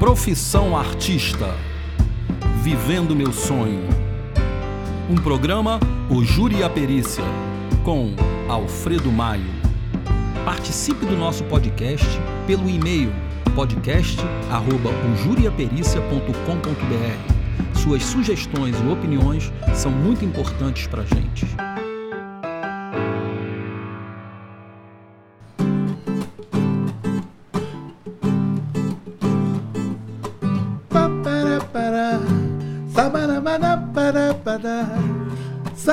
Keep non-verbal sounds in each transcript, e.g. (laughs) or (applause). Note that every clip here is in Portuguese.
Profissão Artista. Vivendo meu sonho. Um programa O Júri e a Perícia, com Alfredo Maio. Participe do nosso podcast pelo e-mail podcast@ojuriapericia.com.br. Suas sugestões e opiniões são muito importantes para a gente.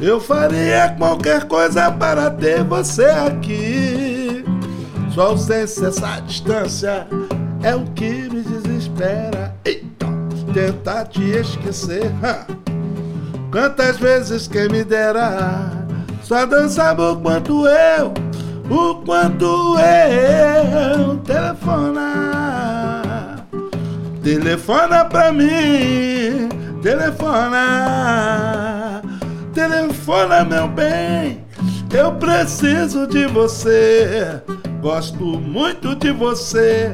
Eu faria qualquer coisa para ter você aqui. Sua ausência, essa distância é o que me desespera. Eita, tentar te esquecer. Quantas vezes quem me dera só dançava o quanto eu, o quanto eu telefona. Telefona pra mim, telefona. Telefona, meu bem, eu preciso de você. Gosto muito de você,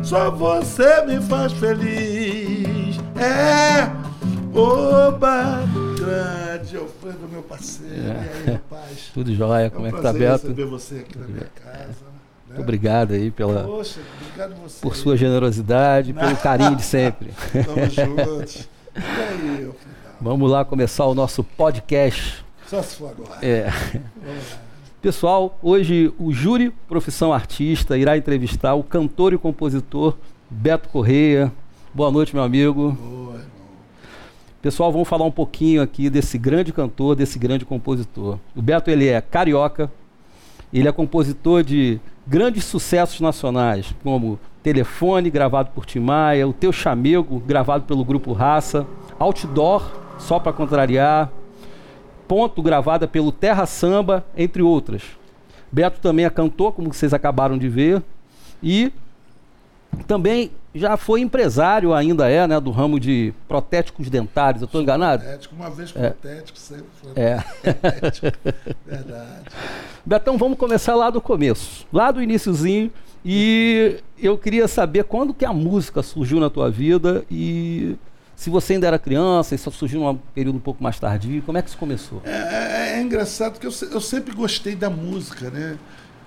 só você me faz feliz. É, oba, grande Alfredo, meu parceiro. É. E aí, meu paz? (laughs) Tudo jóia, É como um é que tá, Beto? receber você aqui na minha casa. né? Muito obrigado aí pela, Poxa, obrigado por sua generosidade, pelo carinho de sempre. (laughs) Tamo juntos. (laughs) E aí? Vamos lá começar o nosso podcast. Só se for agora. É. Vamos lá. Pessoal, hoje o júri Profissão Artista irá entrevistar o cantor e compositor Beto Correia. Boa noite, meu amigo. Boa, irmão. Pessoal, vamos falar um pouquinho aqui desse grande cantor, desse grande compositor. O Beto ele é carioca, ele é compositor de grandes sucessos nacionais, como Telefone, gravado por Tim Maia, O Teu Chamego, gravado pelo Grupo Raça, Outdoor, só para contrariar, Ponto, gravada pelo Terra Samba, entre outras. Beto também é cantor, como vocês acabaram de ver, e também já foi empresário, ainda é, né, do ramo de protéticos dentários. Eu estou enganado? Protético, uma vez É. protético, sempre foi É. protético. (laughs) Verdade. Betão, vamos começar lá do começo, lá do iniciozinho. E eu queria saber quando que a música surgiu na tua vida e se você ainda era criança, e só surgiu num período um pouco mais tardio, como é que isso começou? É, é- é engraçado que eu, eu sempre gostei da música, né?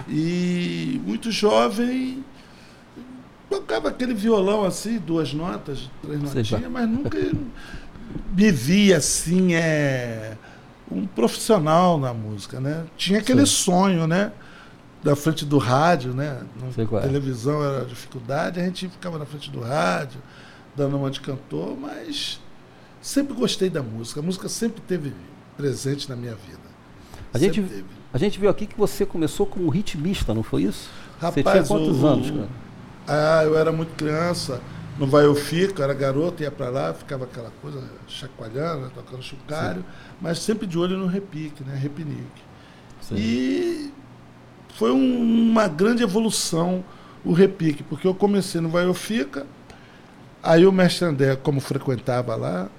E muito jovem tocava aquele violão assim, duas notas, três notinhas, mas nunca (laughs) me via assim, é, um profissional na música, né? Tinha aquele Sei. sonho, né? Da frente do rádio, né? Qual é. televisão era dificuldade, a gente ficava na frente do rádio, dando uma de cantor, mas sempre gostei da música. A música sempre teve presente na minha vida. A gente, teve. a gente viu aqui que você começou como ritmista, não foi isso? você tinha Rapaz, quantos o- anos, cara? Ah, eu era muito criança. No Vai Eu Fico, era garoto, ia pra lá, ficava aquela coisa chacoalhando, né, tocando chocalho, mas sempre de olho no repique, né? Repinique. Sim. E foi um- uma grande evolução o repique, porque eu comecei no Vai Eu Fica, aí o mestre André, como frequentava lá,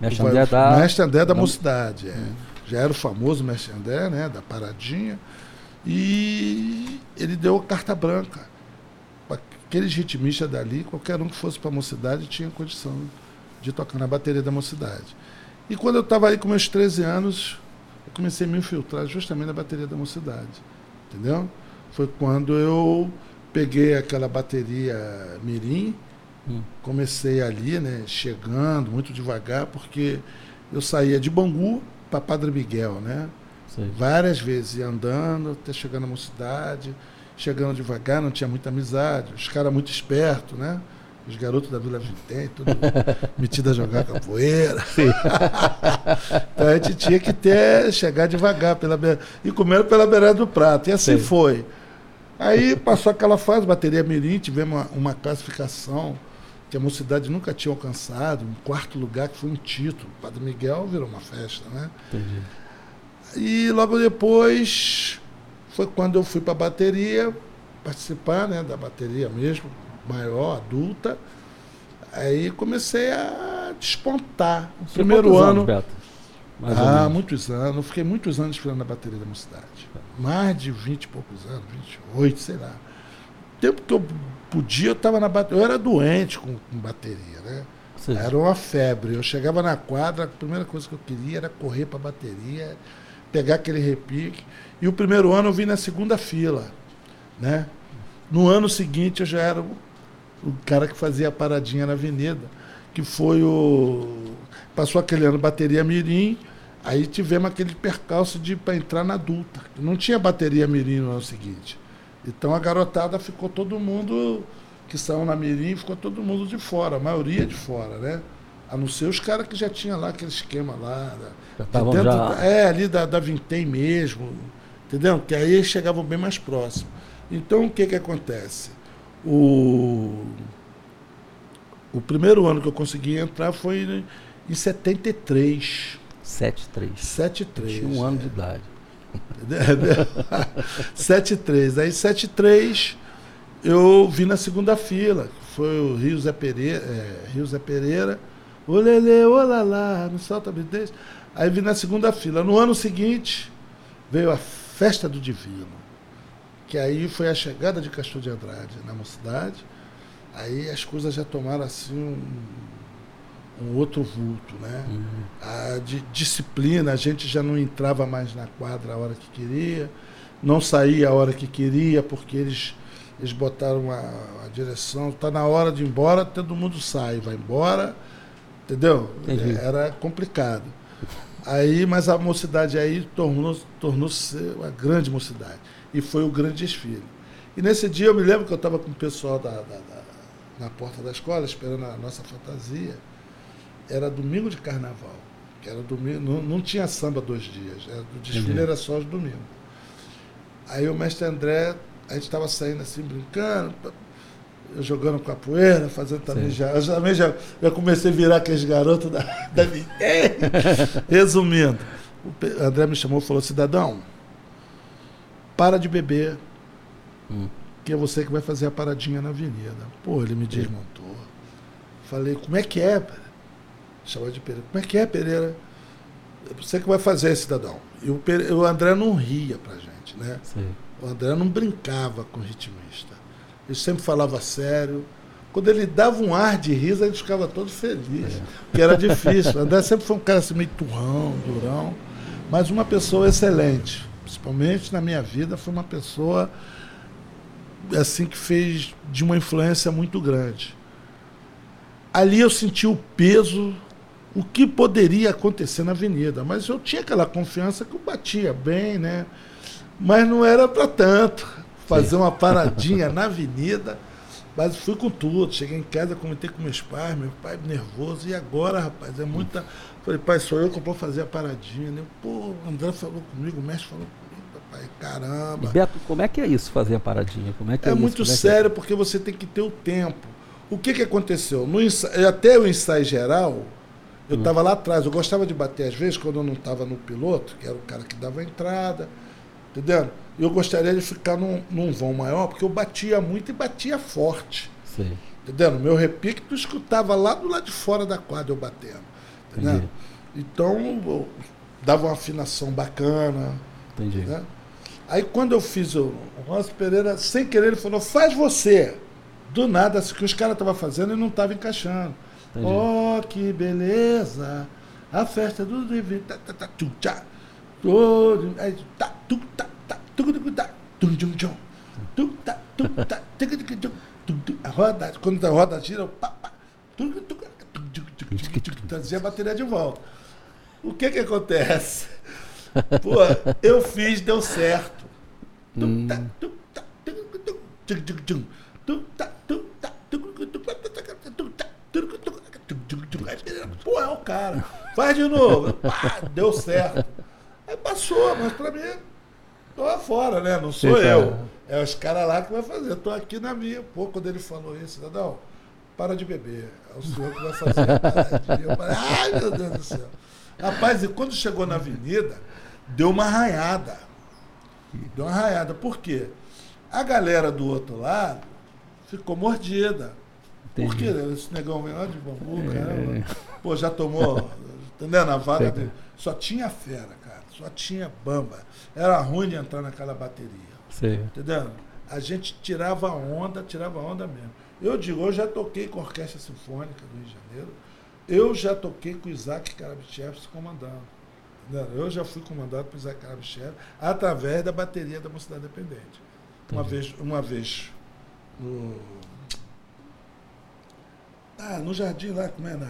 Mestre André da... mestre André da da- mocidade, é. já era o famoso mestre André, né, da paradinha, e ele deu carta branca. Aqueles ritmistas dali, qualquer um que fosse para a mocidade tinha condição de tocar na bateria da mocidade. E quando eu estava aí com meus 13 anos, eu comecei a me infiltrar justamente na bateria da mocidade. Entendeu? Foi quando eu peguei aquela bateria Mirim, Hum. comecei ali, né, chegando muito devagar, porque eu saía de Bangu para Padre Miguel, né? Sei. Várias vezes ia andando até chegar na mocidade, chegando devagar, não tinha muita amizade, os caras muito espertos, né? Os garotos da Vila Vintém, tudo (laughs) metido a jogar capoeira. (laughs) então a gente tinha que ter, chegar devagar pela beira, e comendo pela beirada do prato. E assim Sim. foi. Aí passou aquela fase, bateria mirim, tivemos uma, uma classificação que a mocidade nunca tinha alcançado, um quarto lugar que foi um título. O Padre Miguel virou uma festa, né? Entendi. E logo depois foi quando eu fui para a bateria, participar né, da bateria mesmo, maior, adulta. Aí comecei a despontar. O primeiro ano. anos, ah, muitos anos. Eu fiquei muitos anos esperando na bateria da mocidade. Mais de 20 e poucos anos, 28, sei lá. O tempo que eu podia, eu estava na bateria. Eu era doente com, com bateria, né? Seja, Era uma febre. Eu chegava na quadra, a primeira coisa que eu queria era correr para a bateria, pegar aquele repique. E o primeiro ano eu vim na segunda fila. Né? No ano seguinte eu já era o, o cara que fazia a paradinha na avenida, que foi o. Passou aquele ano bateria Mirim, aí tivemos aquele percalço de para entrar na adulta. Não tinha bateria Mirim no ano seguinte. Então a garotada ficou todo mundo que saiu na Mirim, ficou todo mundo de fora, a maioria de fora, né? A não ser os caras que já tinham lá aquele esquema lá. Já estavam já- é, ali da, da Vintém mesmo. Entendeu? Que aí chegavam bem mais próximos. Então o que que acontece? O, o primeiro ano que eu consegui entrar foi em 73. 7-3. 73. Tinha um ano de idade. (laughs) 7-3. Aí 7-3 eu vi na segunda fila, foi o Rio Zé Pereira, é, Rio Zé Pereira, olele, olalá, no salta bidez. Aí vi na segunda fila. No ano seguinte veio a Festa do Divino, que aí foi a chegada de Castor de Andrade na mocidade. Aí as coisas já tomaram assim um, um outro vulto, né? Uhum. a di- disciplina, a gente já não entrava mais na quadra a hora que queria, não saía a hora que queria, porque eles, eles botaram a, a direção, está na hora de ir embora, todo mundo sai, vai embora, entendeu? Entendi. Era complicado. Aí, mas a mocidade aí tornou- tornou-se uma grande mocidade. E foi o grande desfile. E nesse dia eu me lembro que eu estava com o pessoal da, da- da- na porta da escola, esperando a nossa fantasia era domingo de carnaval. Que era domingo, não, não tinha samba dois dias. Era, o desfile Entendi. era só os domingos. Aí o mestre André, a gente estava saindo assim, brincando, jogando capoeira, fazendo também Sim. já. Eu também já, já comecei a virar aqueles garotos da, (laughs) da Nintendo. Resumindo, o André me chamou e falou, cidadão, para de beber, Hum. que é você que vai fazer a paradinha na avenida. Pô, ele me desmontou. Falei, como é que é? Pereira? Chamou de Pereira. Como é que é, Pereira? Você que vai fazer, cidadão. E o, Pere- o André não ria pra gente, né? Sei. O André não brincava com o ritmista. Ele sempre falava sério. Quando ele dava um ar de riso, ele ficava todo feliz. Porque era difícil. O André sempre foi um cara assim, meio turrão, durão. Mas uma pessoa excelente. Principalmente na minha vida, foi uma pessoa assim que fez de uma influência muito grande. Ali eu senti o peso, o que poderia acontecer na avenida. Mas eu tinha aquela confiança que eu batia bem, né? Mas não era para tanto. Fazer uma paradinha na avenida. Mas fui com tudo. Cheguei em casa, comentei com meus pais, meu pai nervoso. E agora, rapaz? É muita. Falei, pai, sou eu que vou fazer a paradinha. Né? Pô, o André falou comigo, o mestre falou comigo, papai. E Caramba. Beto, como é que é isso, fazer a paradinha? Como é que é, É isso? muito é que é? sério porque você tem que ter o tempo. O que, que aconteceu? No ensa- Até o ensaio geral, eu estava lá atrás. Eu gostava de bater às vezes quando eu não estava no piloto, que era o cara que dava a entrada. Entendendo? Eu gostaria de ficar num, num vão maior, porque eu batia muito e batia forte. Sei. Entendendo? Meu repique tu escutava lá do lado de fora da quadra eu batendo. Entendeu? Entendi. Então, eu dava uma afinação bacana. Entendi. Né? Aí quando eu fiz o o Ronaldo Pereira, sem querer, ele falou, faz você. Do nada, assim, que os caras estavam fazendo e não estavam encaixando. Entendi. Oh, que beleza! A festa do livro. Todo. A roda, quando a roda gira, trazia a bateria de volta. O que que acontece? (laughs) Pô, eu fiz, deu certo. Hum. Pô, é o cara. Faz de novo. Pá, deu certo. Aí passou, mas pra mim, tô lá fora, né? Não sou Sim, eu. cara. É os caras lá que vai fazer. Eu tô aqui na minha. Pô, quando ele falou isso, cidadão, para de beber. É o senhor que vai fazer. Eu ai meu Deus do céu. Rapaz, e quando chegou na avenida, deu uma arranhada. Deu uma arranhada. Por quê? A galera do outro lado ficou mordida. Entendi. Por quê? Esse negão vem lá de bambu, É. caramba. Pô, já tomou, entendeu? Na vaga dele. Só tinha fera, cara. Só tinha bamba. Era ruim de entrar naquela bateria. Sei. Entendeu? A gente tirava onda, tirava onda mesmo. Eu digo, eu já toquei com a Orquestra Sinfônica do Rio de Janeiro. Eu já toquei com o Isaac Karabichev se comandando. Entendeu? Eu já fui comandado por Isaac Karabichev através da bateria da Mocidade Independente. Uma vez, uma vez no, ah, no jardim lá, como é? Na,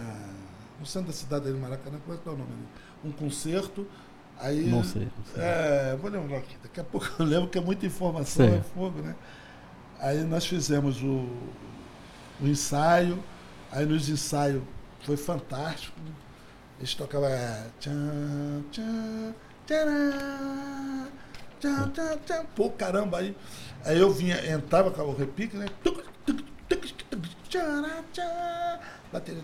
no centro da cidade ali, Maracanã, como é que é o nome ali? Um concerto. Aí, Não sei. Não sei. é, vou lembrar aqui, daqui a pouco eu lembro que é muita informação, Sei. é fogo, né? Aí nós fizemos o, o ensaio, aí nos ensaios foi fantástico. Eles tocavam é, tchan, tchan, tcharam, tchan, tchan, tchan. Pô, caramba, aí, aí eu vinha, entrava com o repique, né? Bateria.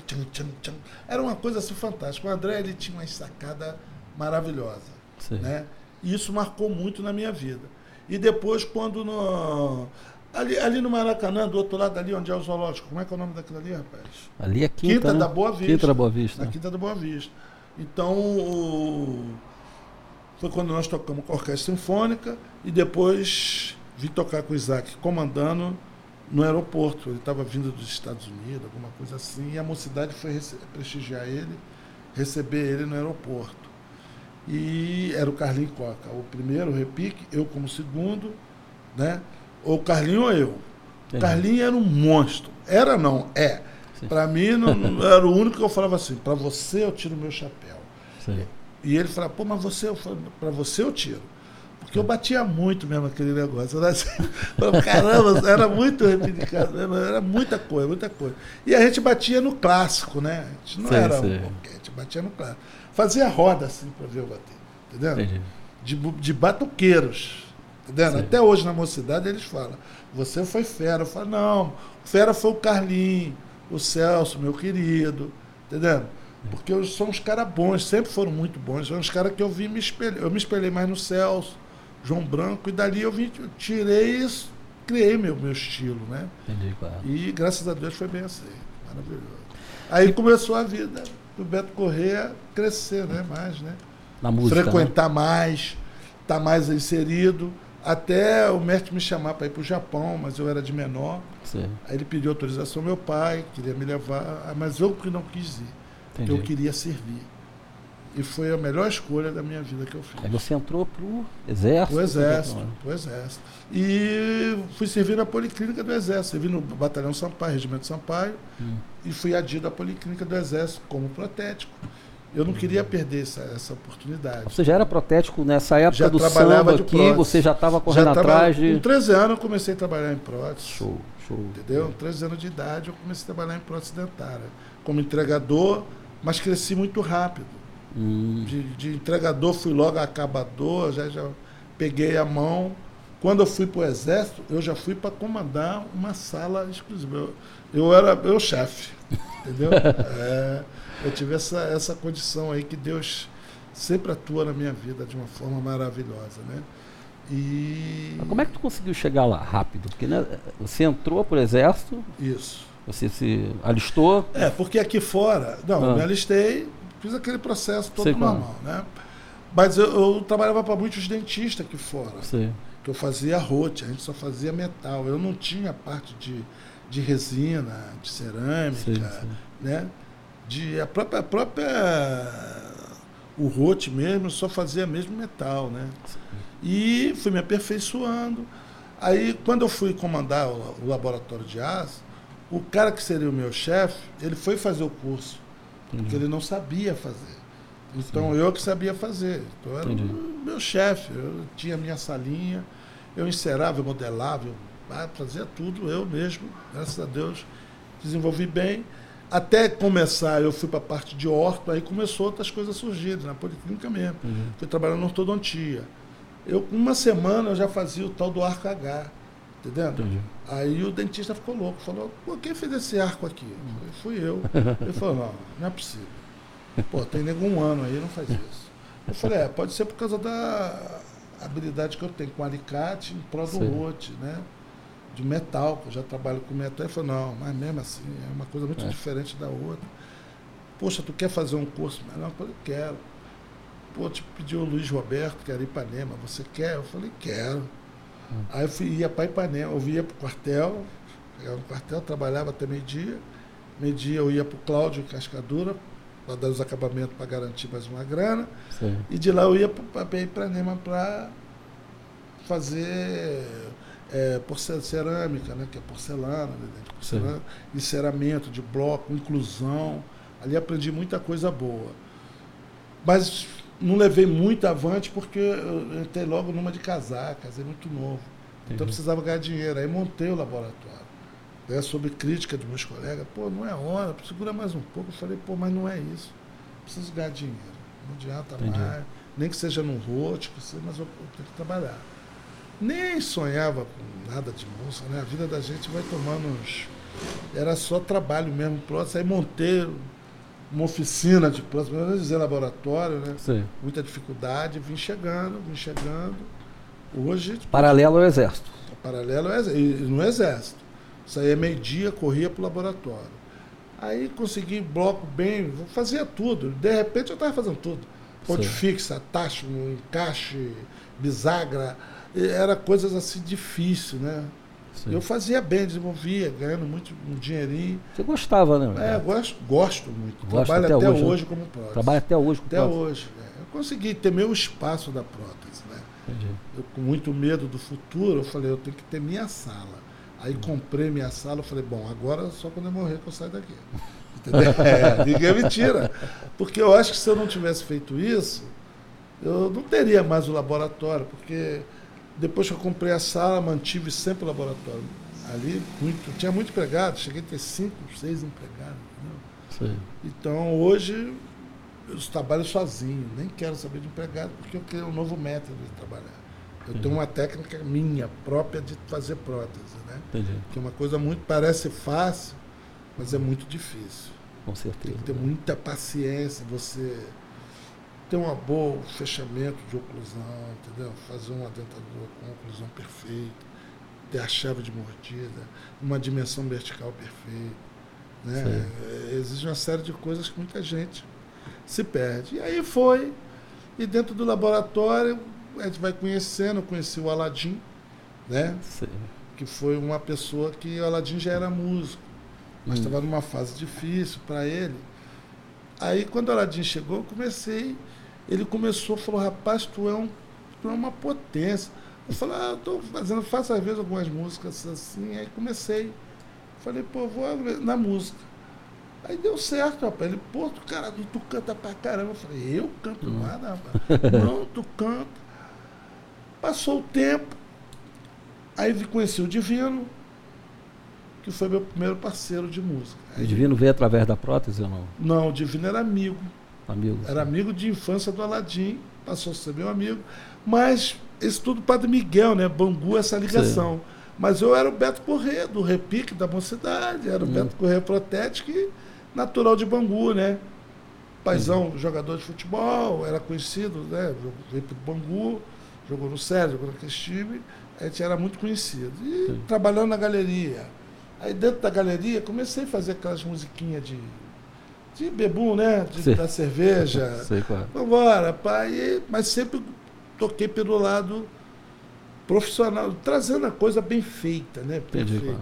Era uma coisa assim fantástica. O André ele tinha uma sacada maravilhosa Sei. né? E isso marcou muito na minha vida. E depois, quando no. Ali, ali no Maracanã, do outro lado ali, onde é o zoológico, como é que é o nome daquilo ali, rapaz? Ali é quinta, Quinta né? da Boa Vista. Quinta da Boa Vista. Na Quinta da Boa Vista. Então, o- foi quando nós tocamos com a Orquestra Sinfônica e depois vim tocar com o Isaac comandando no aeroporto. Ele estava vindo dos Estados Unidos, alguma coisa assim, e a mocidade foi prestigiar ele, receber ele no aeroporto. E era o Carlinho Coca, o primeiro repique, eu como segundo, né? Ou o Carlinho ou eu. O Entendi. Carlinho era um monstro. Era não, é. Sim. Para mim, não, (laughs) não- era o único que eu falava assim: para você eu tiro meu chapéu. Sei. E ele falava: pô, mas você, para você eu tiro. Porque eu batia muito mesmo aquele negócio. Era (laughs) assim, falava, caramba, era muito reivindicado, era muita coisa, muita coisa. E a gente batia no clássico, né? A gente não Sei, era sei. um a gente batia no clássico. Fazia roda assim para ver eu bater, entendeu? Entendi. de, de batuqueiros. Entendendo? Sim. Até hoje na mocidade eles falam, você foi fera. Eu falo, não, fera foi o Carlinho, o Celso, meu querido. Entendendo? Porque eu- são uns caras bons, sempre foram muito bons. São uns caras que eu vi me espelhar. Eu me espelhei mais no Celso, João Branco, e dali eu vim, eu tirei isso, criei meu, meu estilo, né? Entendi, claro. E graças a Deus foi bem assim. Maravilhoso. Aí começou a vida do Beto Corrêa crescer, né? Mais, né? Na música. né? frequentar mais, estar mais inserido, até o mestre me chamar para ir para o Japão, mas eu era de menor. Sei. Aí ele pediu autorização ao meu pai, queria me levar, mas eu que não quis ir, porque Entendi. eu queria servir. E foi a melhor escolha da minha vida que eu fiz. Aí você entrou pro exército. O exército, o exército. E fui servir na Policlínica do Exército. Servi no Batalhão Sampaio, Regimento Sampaio, Hum. e fui adido à Policlínica do Exército como protético. Eu não queria perder essa, essa oportunidade. Você já era protético nessa época Já do trabalhava samba de aqui, prótese. você já estava correndo Já atrás de. Com 13 anos eu comecei a trabalhar em prótese. Show, show. Entendeu? Com 13 anos de idade eu comecei a trabalhar em prótese dentária. Como entregador, mas cresci muito rápido. Hum, De, de entregador fui logo acabador, já, já peguei a mão. Quando eu fui para o exército, eu já fui para comandar uma sala exclusiva. Eu, eu era eu chefe, (laughs) entendeu? É, eu tive essa, essa condição aí que Deus sempre atua na minha vida de uma forma maravilhosa, né? E Mas como é que tu conseguiu chegar lá rápido? Porque né, você entrou pro exército, isso. você se alistou. É, porque aqui fora, não, Ah. me alistei, fiz aquele processo todo Sei normal, né? Mas eu, eu trabalhava para muitos dentistas aqui fora. Que eu fazia rote, a gente só fazia metal. Eu não tinha parte de, de resina, de cerâmica, Sim, sim. né? De a própria, a própria o rote mesmo, eu só fazia mesmo metal, né? E fui me aperfeiçoando. Aí, quando eu fui comandar o, o laboratório de aço, o cara que seria o meu chefe, ele foi fazer o curso, porque entendi. ele não sabia fazer. Então eu que sabia fazer. Então eu era Entendi. o meu chefe. Eu tinha minha salinha, eu encerava, eu modelava, eu ah, fazia tudo eu mesmo. Graças a Deus desenvolvi bem. Até começar, eu fui para a parte de orto, aí começou outras coisas a surgir, na policlínica mesmo. Entendi. Fui trabalhando na ortodontia. Eu, uma semana, eu já fazia o tal do arco H, Entendendo? Entendi. Aí o dentista ficou louco, falou, pô, quem fez esse arco aqui? Eu falei, fui eu. Ele falou, não, não é possível. Pô, tem nego um ano aí, não faz isso. Eu falei, é, pode ser por causa da habilidade que eu tenho com alicate em prol do rote, né? De metal, que eu já trabalho com metal. Ele falou, não, mas mesmo assim, é uma coisa muito É. diferente da outra. Poxa, tu quer fazer um curso? Não, eu falei, quero. Pô, te pediu o Luiz Roberto, que era Ipanema, você quer? Eu falei, quero. Aí eu fui, ia para Ipanema, eu ia para o quartel, chegava no quartel, trabalhava até meio-dia. Meio-dia eu ia para o Cláudio em Cascadura, para dar os acabamentos para garantir mais uma grana. Sim. E de lá eu ia para Ipanema para fazer é, cerâmica, né, que é porcelana, né, de porcelana, enceramento de bloco, inclusão. Ali aprendi muita coisa boa. Mas não levei muito avante porque eu entrei logo numa de casar, casei muito novo. Então Entendi. eu precisava ganhar dinheiro. Aí montei o laboratório. Né, sob crítica dos meus colegas, pô, não é hora, segura mais um pouco. Eu falei, pô, mas não é isso. Preciso ganhar dinheiro. Não adianta Entendi. mais. Nem que seja num rote, mas eu, eu tenho que trabalhar. Nem sonhava com nada de música, né? A vida da gente vai tomando uns. Era só trabalho mesmo, próximo. Aí montei uma oficina de próximo, não dizer laboratório, né? Sim. Muita dificuldade, vim chegando, vim chegando. Hoje, Paralelo ao exército. paralelo ao exé- e no exército. Saía meio-dia, corria para o laboratório. Aí consegui bloco bem, fazia tudo. De repente eu estava fazendo tudo. Ponte Sim. fixa, tacho, encaixe, bisagra. Era coisas assim difíceis, né? Sim. Eu fazia bem, desenvolvia, ganhando muito um dinheirinho. Você gostava, né? É, gosto, gosto muito. Gosta Trabalho até até, hoje, hoje, né? como prótese. Trabalha até hoje com até prótese. hoje. é. Eu consegui ter meu espaço da prótese, né? Entendi. Eu, com muito medo do futuro, eu falei, eu tenho que ter minha sala. Aí comprei minha sala, eu falei, bom, agora só quando eu morrer que eu saio daqui. (laughs) Entendeu? (laughs) É, ninguém me tira. Porque eu acho que se eu não tivesse feito isso, eu não teria mais o laboratório, porque depois que eu comprei a sala, mantive sempre o laboratório. Ali, muito, tinha muito empregado, cheguei a ter cinco, seis empregados. Então hoje eu trabalho sozinho, nem quero saber de empregado, porque eu quero um novo método de trabalhar. Eu tenho uma técnica minha própria de fazer prótese, né? Entendi. Que é uma coisa muito, parece fácil, mas é muito difícil. Com certeza. Tem que ter muita paciência, você ter um bom fechamento de oclusão, entendeu? Fazer uma dentadura com oclusão perfeita, ter a chave de mordida, uma dimensão vertical perfeita. Né? É, Exige uma série de coisas que muita gente se perde. E aí foi, e dentro do laboratório a gente vai conhecendo, eu conheci o Aladim, né? Sim. que foi uma pessoa que o Aladim já era músico, mas Hum. estava numa fase difícil para ele. Aí quando o Aladim chegou, eu comecei, ele começou, falou, rapaz, tu é, um, tu é uma potência. Eu falei, ah, eu tô fazendo, faço às vezes algumas músicas assim, aí comecei. Falei, pô, vou na música. Aí deu certo, rapaz. Ele, pô, tu, cara, tu canta pra caramba. Eu falei, eu canto Hum. nada, rapaz. (laughs) Não, tu canta. Passou o tempo, aí vi- conheci o Divino, que foi meu primeiro parceiro de música. O Divino veio através da prótese ou não? não, o Divino era amigo. Amigo? Era amigo de infância do Aladim, passou a ser meu amigo. Mas isso tudo Padre Miguel, né? Bangu, essa ligação. Mas eu era o Beto Corrêa, do Repique da Mocidade. Era o Hum. Beto Corrêa Protético, e natural de Bangu, né? Paizão, jogador de futebol, era conhecido, né? Veio pro Bangu, jogou no Sérgio, jogou naquele time. A gente era muito conhecido. E Sim. trabalhando na galeria. Aí dentro da galeria comecei a fazer aquelas musiquinhas de, de bebum, né? De, Sim. da cerveja. (laughs) Sei qual é. Vambora, pai. Mas sempre toquei pelo lado profissional, trazendo a coisa bem feita, né? Qual é.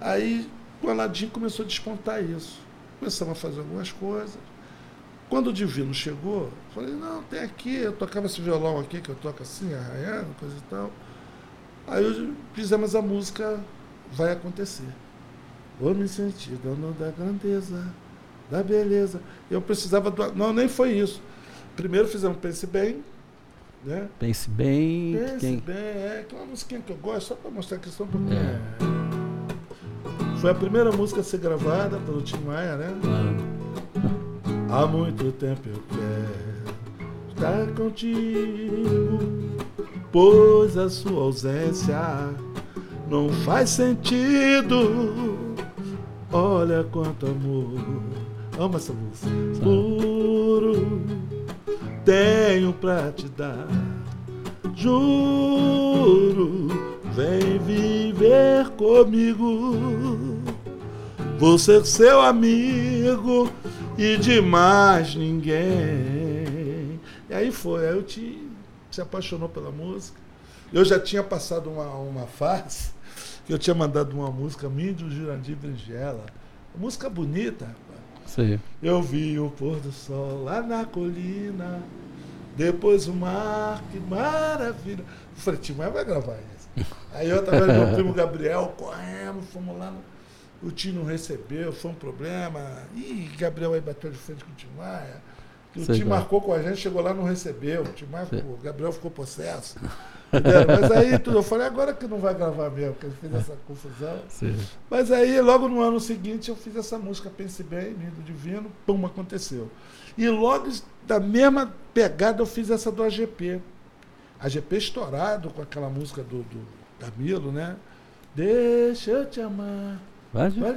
Aí o Aladim começou a despontar isso. Começamos a fazer algumas coisas. Quando o Divino chegou, falei, não, tem aqui, eu tocava esse violão aqui, que eu toco assim, arranhando, coisa e tal. Aí fizemos a música Vai Acontecer. Vou me sentir dono da grandeza, da beleza. Eu precisava do. Não, nem foi isso. Primeiro fizemos Pense Bem, né? Pense bem. Pense Quem... Bem, é, que é uma musiquinha que eu gosto, só para mostrar que são um pouquinho. É. Foi a primeira música a ser gravada pelo Tim Maia, né? Ah, Há muito tempo eu quero estar contigo, pois a sua ausência não faz sentido. Olha quanto amor. Ama essa música. Puro tenho pra te dar. Juro, vem viver comigo. Vou ser seu amigo e de mais ninguém. E aí foi, aí eu te se apaixonou pela música. Eu já tinha passado uma, uma fase que eu tinha mandado uma música minha do Jurandir Brigela. Música bonita, Sim. Eu vi o pôr do sol lá na colina, depois o mar, que maravilha. Eu falei, Tim vai gravar isso. (laughs) Aí eu tava com meu primo Gabriel, corremos, fomos lá. No... O Tim não recebeu, foi um problema. Ih, Gabriel aí bateu de frente com o Tim Maia. O Tim marcou com a gente, chegou lá não recebeu. O Tim marcou, o Gabriel ficou possesso. (laughs) Mas aí tudo, eu falei, agora que não vai gravar mesmo, porque eu fiz essa confusão. Sim. Mas aí, logo no ano seguinte, eu fiz essa música Pense Bem, Lindo Divino, pum, aconteceu. E logo da mesma pegada eu fiz essa do AGP. AGP estourado com aquela música do, do Camilo, né? Deixa eu te amar. Vai, vai,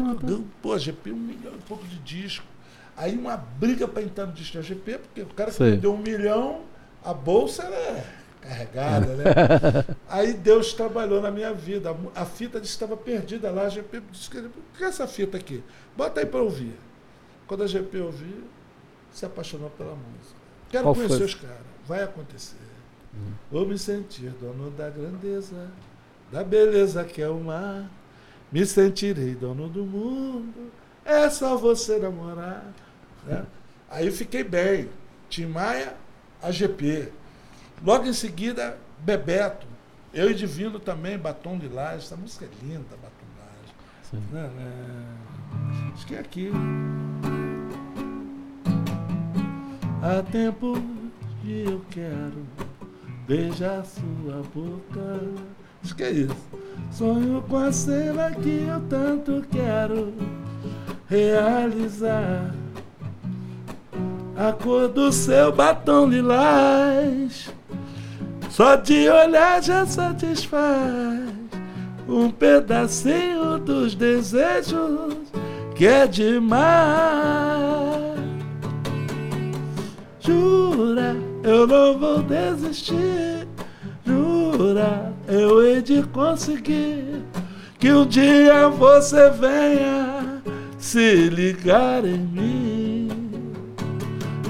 Pô, AGP, um milhão e pouco de disco. Aí uma briga para entrar no disco da AGP, porque o cara que deu um milhão, a bolsa era carregada, né? (laughs) Aí Deus trabalhou na minha vida. A fita estava perdida lá. A GP disse que, o que é essa fita aqui? Bota aí para ouvir. Quando a GP ouviu, se apaixonou pela música. Quero Qual conhecer foi? os caras. Vai acontecer. Hum. Vou me sentir dono da grandeza, da beleza que é o mar. Me sentirei dono do mundo. É só você namorar. Né? Aí fiquei bem. Tim Maia, AGP. Logo em seguida, Bebeto. Eu e Divino também, Batom de Laje. Essa música é linda, Batom de Laje. Né? Acho que é aqui. Há tempo que eu quero beijar sua boca. Acho que é isso. Sonho com a cena que eu tanto quero realizar. A cor do seu batom lilás só de olhar já satisfaz um pedacinho dos desejos que é demais. Jura, eu não vou desistir. Jura, eu hei de conseguir que um dia você venha se ligar em mim.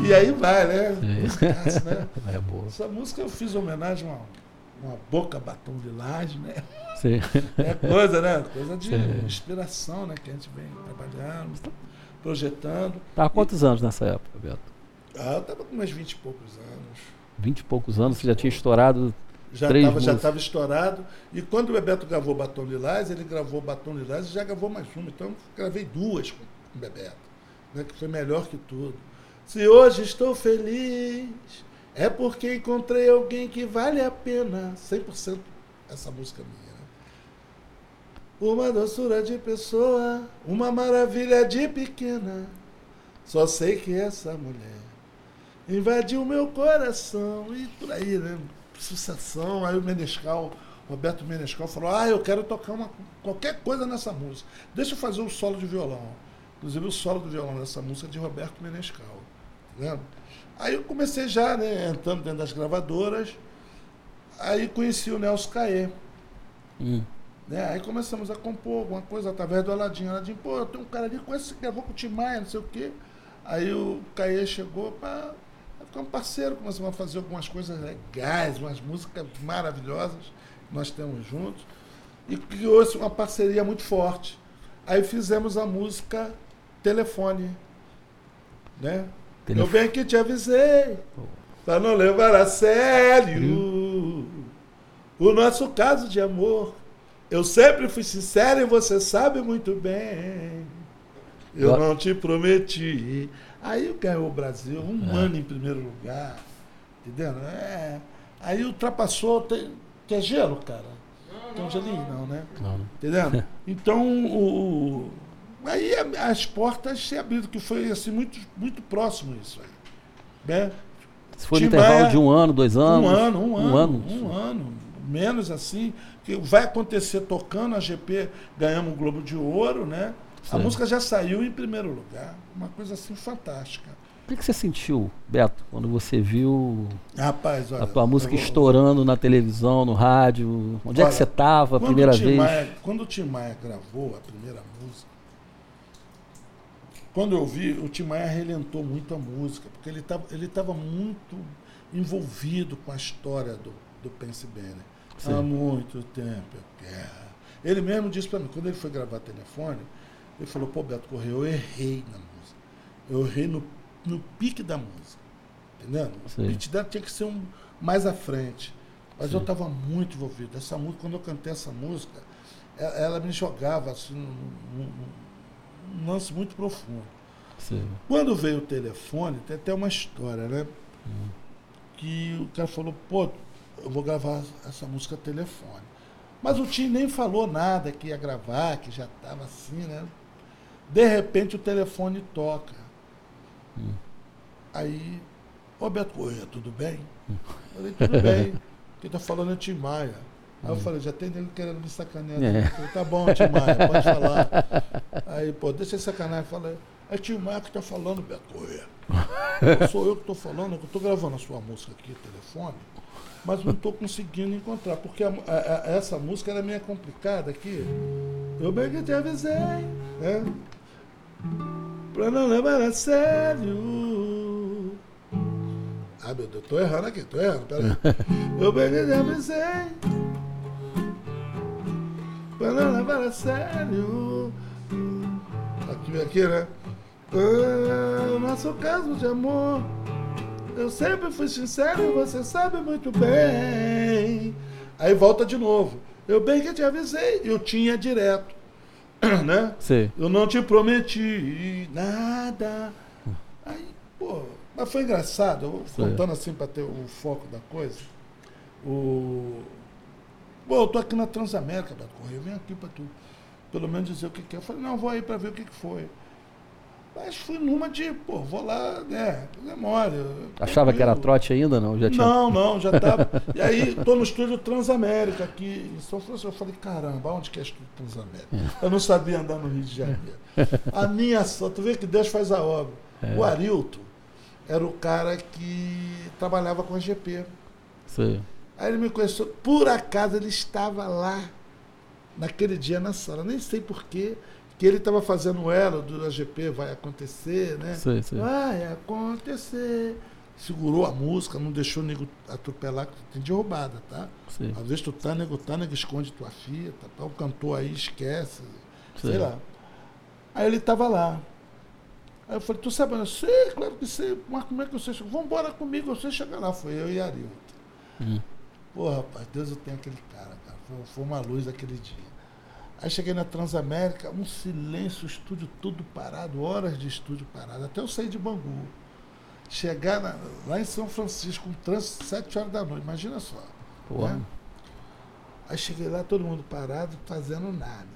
E aí vai, né? Música, né? (laughs) É boa. Essa música eu fiz homenagem a uma, uma boca batom de laje, né? Sim. É coisa, né? Coisa de Sim. inspiração, né? Que a gente vem trabalhando, projetando. Tá há quantos e... anos nessa época, Beto? Ah, eu estava com mais 20 e poucos anos. 20 e poucos anos, você já tinha estourado já estava já estourado. E quando o Bebeto gravou Batom Lilás, ele gravou Batom Lilás e já gravou mais uma. Então gravei duas com o Bebeto, né, que foi melhor que tudo. Se hoje estou feliz, é porque encontrei alguém que vale a pena. 100% essa música minha. Né? Uma doçura de pessoa, uma maravilha de pequena. Só sei que essa mulher invadiu meu coração. E por aí, né? Sucessão. Aí o Menescal, Roberto Menescal, falou: Ah, eu quero tocar uma, qualquer coisa nessa música. Deixa eu fazer um solo de violão. Inclusive o solo do violão dessa música é de Roberto Menescal. Né? Aí eu comecei já, né, entrando dentro das gravadoras, aí conheci o Nelson Caê. Hum. Né? Aí começamos a compor alguma coisa através do Aladim. Aladim, pô, tenho um cara ali, conhece que gravou com o Tim Maia, não sei o quê. Aí o Caê chegou para ficar um parceiro, começamos a fazer algumas coisas legais, umas músicas maravilhosas que nós temos juntos. E criou-se uma parceria muito forte. Aí fizemos a música Telefone. Né? Eu bem que te avisei, para não levar a sério o nosso caso de amor. Eu sempre fui sincero e você sabe muito bem. Eu não te prometi. Aí ganhou o Brasil, um é. ano em primeiro lugar. Entendeu? É. Aí ultrapassou. Tem, quer gelo, cara? Não, tem um gelinho, não, né? Não. Entendeu? (laughs) Então, o, Aí as portas se abriram, que foi assim, muito, muito próximo isso aí. Né? Se foi no intervalo de um ano, dois anos? Um ano, um, um ano, ano. Um ano. menos assim, que vai acontecer tocando a GP, ganhamos o Globo de Ouro, né? A música já saiu em primeiro lugar, uma coisa assim fantástica. O que, que você sentiu, Beto, quando você viu Rapaz, olha, a tua música eu- estourando na televisão, no rádio? Onde é Olha, que você estava a primeira vez? Maia- quando o Tim Maia gravou a primeira música, quando eu vi, o Tim Maia relentou muito a música, porque ele estava ele tava muito envolvido com a história do, do Pense Bene. Sim. Há muito tempo eu quero. Ele mesmo disse para mim, quando ele foi gravar telefone, ele falou, pô, Beto Correia, eu errei na música. Eu errei no, no pique da música. Entendendo? Sim. O pitch dela tinha que ser um, mais à frente. Mas Sim. eu estava muito envolvido. Essa música, quando eu cantei essa música, e- ela me jogava assim, num, num- num lance muito profundo. Sim. Quando veio o telefone, tem até uma história, né? Que o cara falou, pô, eu vou gravar essa música telefone. Mas o Tim nem falou nada que ia gravar, que já estava assim, né? De repente o telefone toca. Hum. Aí, ô Beto Corrêa, tudo bem? Eu falei, tudo bem. Quem tá falando é o Tim Maia. Aí eu falei, já tem ele querendo me sacanear. É. Falei, tá bom, Tim Maia, pode falar. Aí, pô, deixa esse sacanagem. Falei, é Tim Maia que tá falando. Não sou eu que tô falando, que eu tô gravando a sua música aqui, telefone, mas não tô conseguindo encontrar, porque a- a- a- essa música era meio complicada aqui. Eu bem que te avisei, né? Pra não levar a sério. Ah, meu Deus, tô errando aqui, tô errando, peraí. Eu bem que te avisei. Pra não levar a sério. Aqui, aqui, né? Ah, nosso caso de amor. Eu sempre fui sincero e você sabe muito bem. Aí volta de novo. Eu bem que te avisei, eu tinha direto. (clears throat) Né? Sim. Eu não te prometi nada. Aí, pô, mas foi engraçado, eu- contando assim para ter o foco da coisa. O... Pô, eu tô aqui na Transamérica, Beto Correia, vem aqui para tu, pelo menos dizer o que, que é. Eu falei, não, vou aí para ver o que, que foi. Mas fui numa de, pô, vou lá, né? Demora. Achava que era trote ainda? Não, já tinha. Não, não, já estava. (laughs) E aí, tô no estúdio Transamérica aqui em São Francisco. Eu falei, caramba, onde que é estúdio Transamérica? Eu não sabia andar no Rio de Janeiro. (laughs) A minha só, tu vê que Deus faz a obra. É. O Arilton era o cara que trabalhava com a GP. Sim. Aí ele me conheceu, por acaso ele estava lá naquele dia na sala. Nem sei porquê, que ele estava fazendo o elo do AGP, vai acontecer, né? Sim, sim. Vai acontecer. Segurou a música, não deixou o nego atropelar, que tem de roubada, tá? Sim. Às vezes tu tá, nego tá, nego esconde tua fita, tá? o cantor aí esquece, sei Sim. lá. Aí ele tava lá. Aí eu falei, tu sabe? Eu sei, claro que sei, mas como é que você chegou? Vambora comigo, você chega lá. Foi eu e Arilton. Hum. Pô, rapaz, Deus eu tenho aquele cara, cara. Foi, foi uma luz aquele dia. Aí cheguei na Transamérica, um silêncio, o estúdio tudo parado, horas de estúdio parado. Até eu sair de Bangu. Chegar na- lá em São Francisco, um trânsito, sete horas da noite, imagina só. Porra. né? Aí cheguei lá, todo mundo parado, fazendo nada.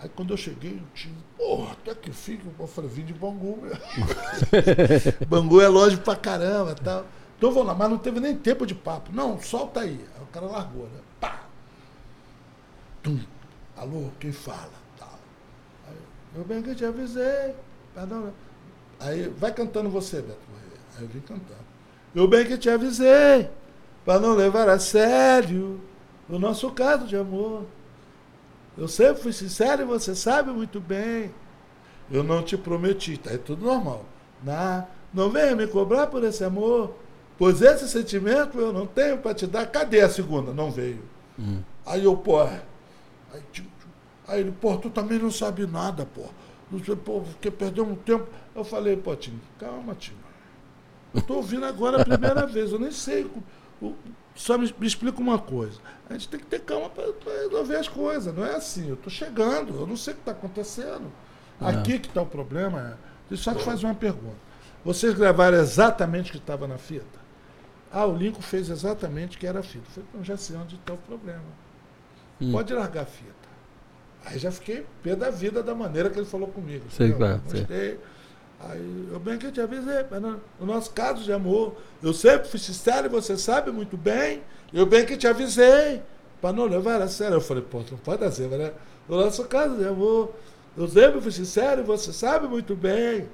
Aí quando eu cheguei, eu tinha, porra, até que fica. Eu falei, vim de Bangu. (laughs) Bangu é longe pra caramba tal. Então vou lá, mas não teve nem tempo de papo. Não, solta aí. Aí o cara largou, né? Pá! Tum. Alô, quem fala? Aí, eu bem que te avisei. Perdão. né? Aí, vai cantando você, Beto. Aí eu vim cantando. Eu bem que te avisei, para não levar a sério o nosso caso de amor. Eu sempre fui sincero e você sabe muito bem. Eu não te prometi, tá? É tudo normal. Não, não venha me cobrar por esse amor, pois esse sentimento eu não tenho para te dar. Cadê a segunda? Não veio. Hum. Aí eu, pô, aí, tipo, aí ele, pô, tu também não sabe nada, pô. Não sei, pô, porque perdeu um tempo. Eu falei, pô, Tim, calma, Tim. Eu tô ouvindo agora a primeira (laughs) vez, eu nem sei. Só me, me explica uma coisa. A gente tem que ter calma para resolver as coisas. Não é assim, eu tô chegando, eu não sei o que está acontecendo. Aqui que está o problema. É, deixa eu só te fazer uma pergunta. Vocês gravaram exatamente o que estava na fita? Ah, o Lincoln fez exatamente o que era a fita. Eu falei, então já sei onde está o problema. Hum. Pode largar a fita. Aí já fiquei pé da vida da maneira que ele falou comigo. Sei, claro, sei. Gostei. Aí eu bem que eu te avisei, no, no nosso caso de amor, eu sempre fui sincero e você sabe muito bem. Eu bem que te avisei, para não levar a sério. Eu falei, pô, não pode dar zebra, né? No nosso caso de amor, eu sempre fui sincero você sabe muito bem.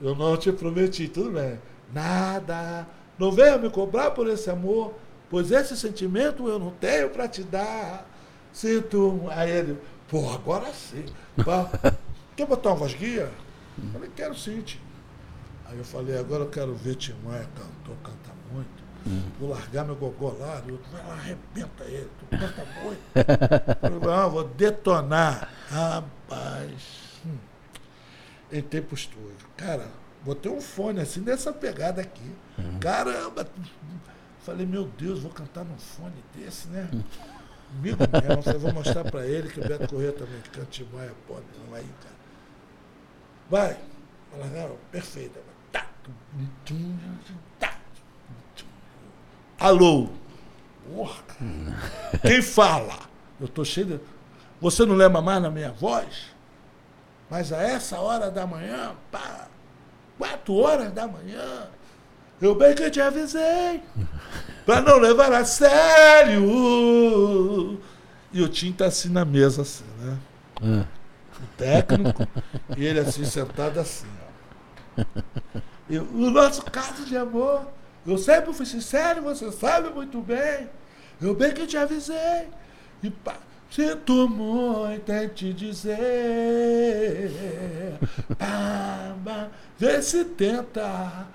Eu não te prometi, tudo bem. Nada. Não venha me cobrar por esse amor, pois esse sentimento eu não tenho para te dar. Sinto. Aí ele, pô, agora sim. (laughs) Quer botar uma voz guia? Eu falei, quero sim, tio. Aí eu falei, agora eu quero ver Tim Maia cantor, canta muito. Hum. Vou largar meu gogó lá, eu, arrebenta ele, tu canta muito. (laughs) eu falei, ah, vou detonar. Rapaz. Hum. Entrei pro estúdio. Cara, botei um fone assim, dessa pegada aqui. Hum. Caramba! Falei, meu Deus, vou cantar num fone desse, né? Hum. Comigo mesmo, eu vou mostrar pra ele que o Beto Corrêa também canta Tim Maia, pode não aí, cara. Vai. Fala, perfeita. Tá. Alô? Porra. (laughs) Quem fala? Eu estou cheio de. Você não lembra mais na minha voz? Mas a essa hora da manhã, pá, quatro horas da manhã, eu bem que te avisei, (laughs) para não levar a sério. E o Tim tá assim na mesa, assim, né? É o técnico, e ele assim, sentado assim. Ó. Eu, o nosso caso de amor, eu sempre fui sincero, você sabe muito bem. Eu bem que te avisei. E pá, sinto muito em te dizer. Pá, vê se tenta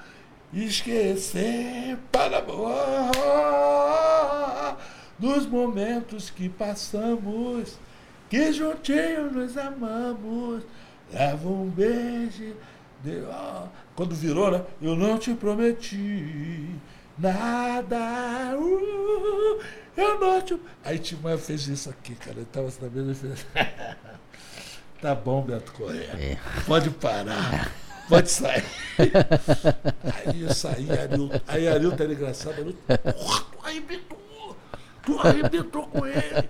esquecer para amor dos momentos que passamos que juntinhos nos amamos. Leva um beijo. De, quando virou, né? Eu não te prometi nada. Uh, eu não te. Aí Timóteo fez isso aqui, cara. Ele estava na mesa e fez. (laughs) tá bom, Beto Correia. É. Pode parar. Pode sair. (laughs) aí eu saí, Arilton. Aí Arilton era engraçado. Arilton, porra, tu arrebentou. Tu arrebentou com ele.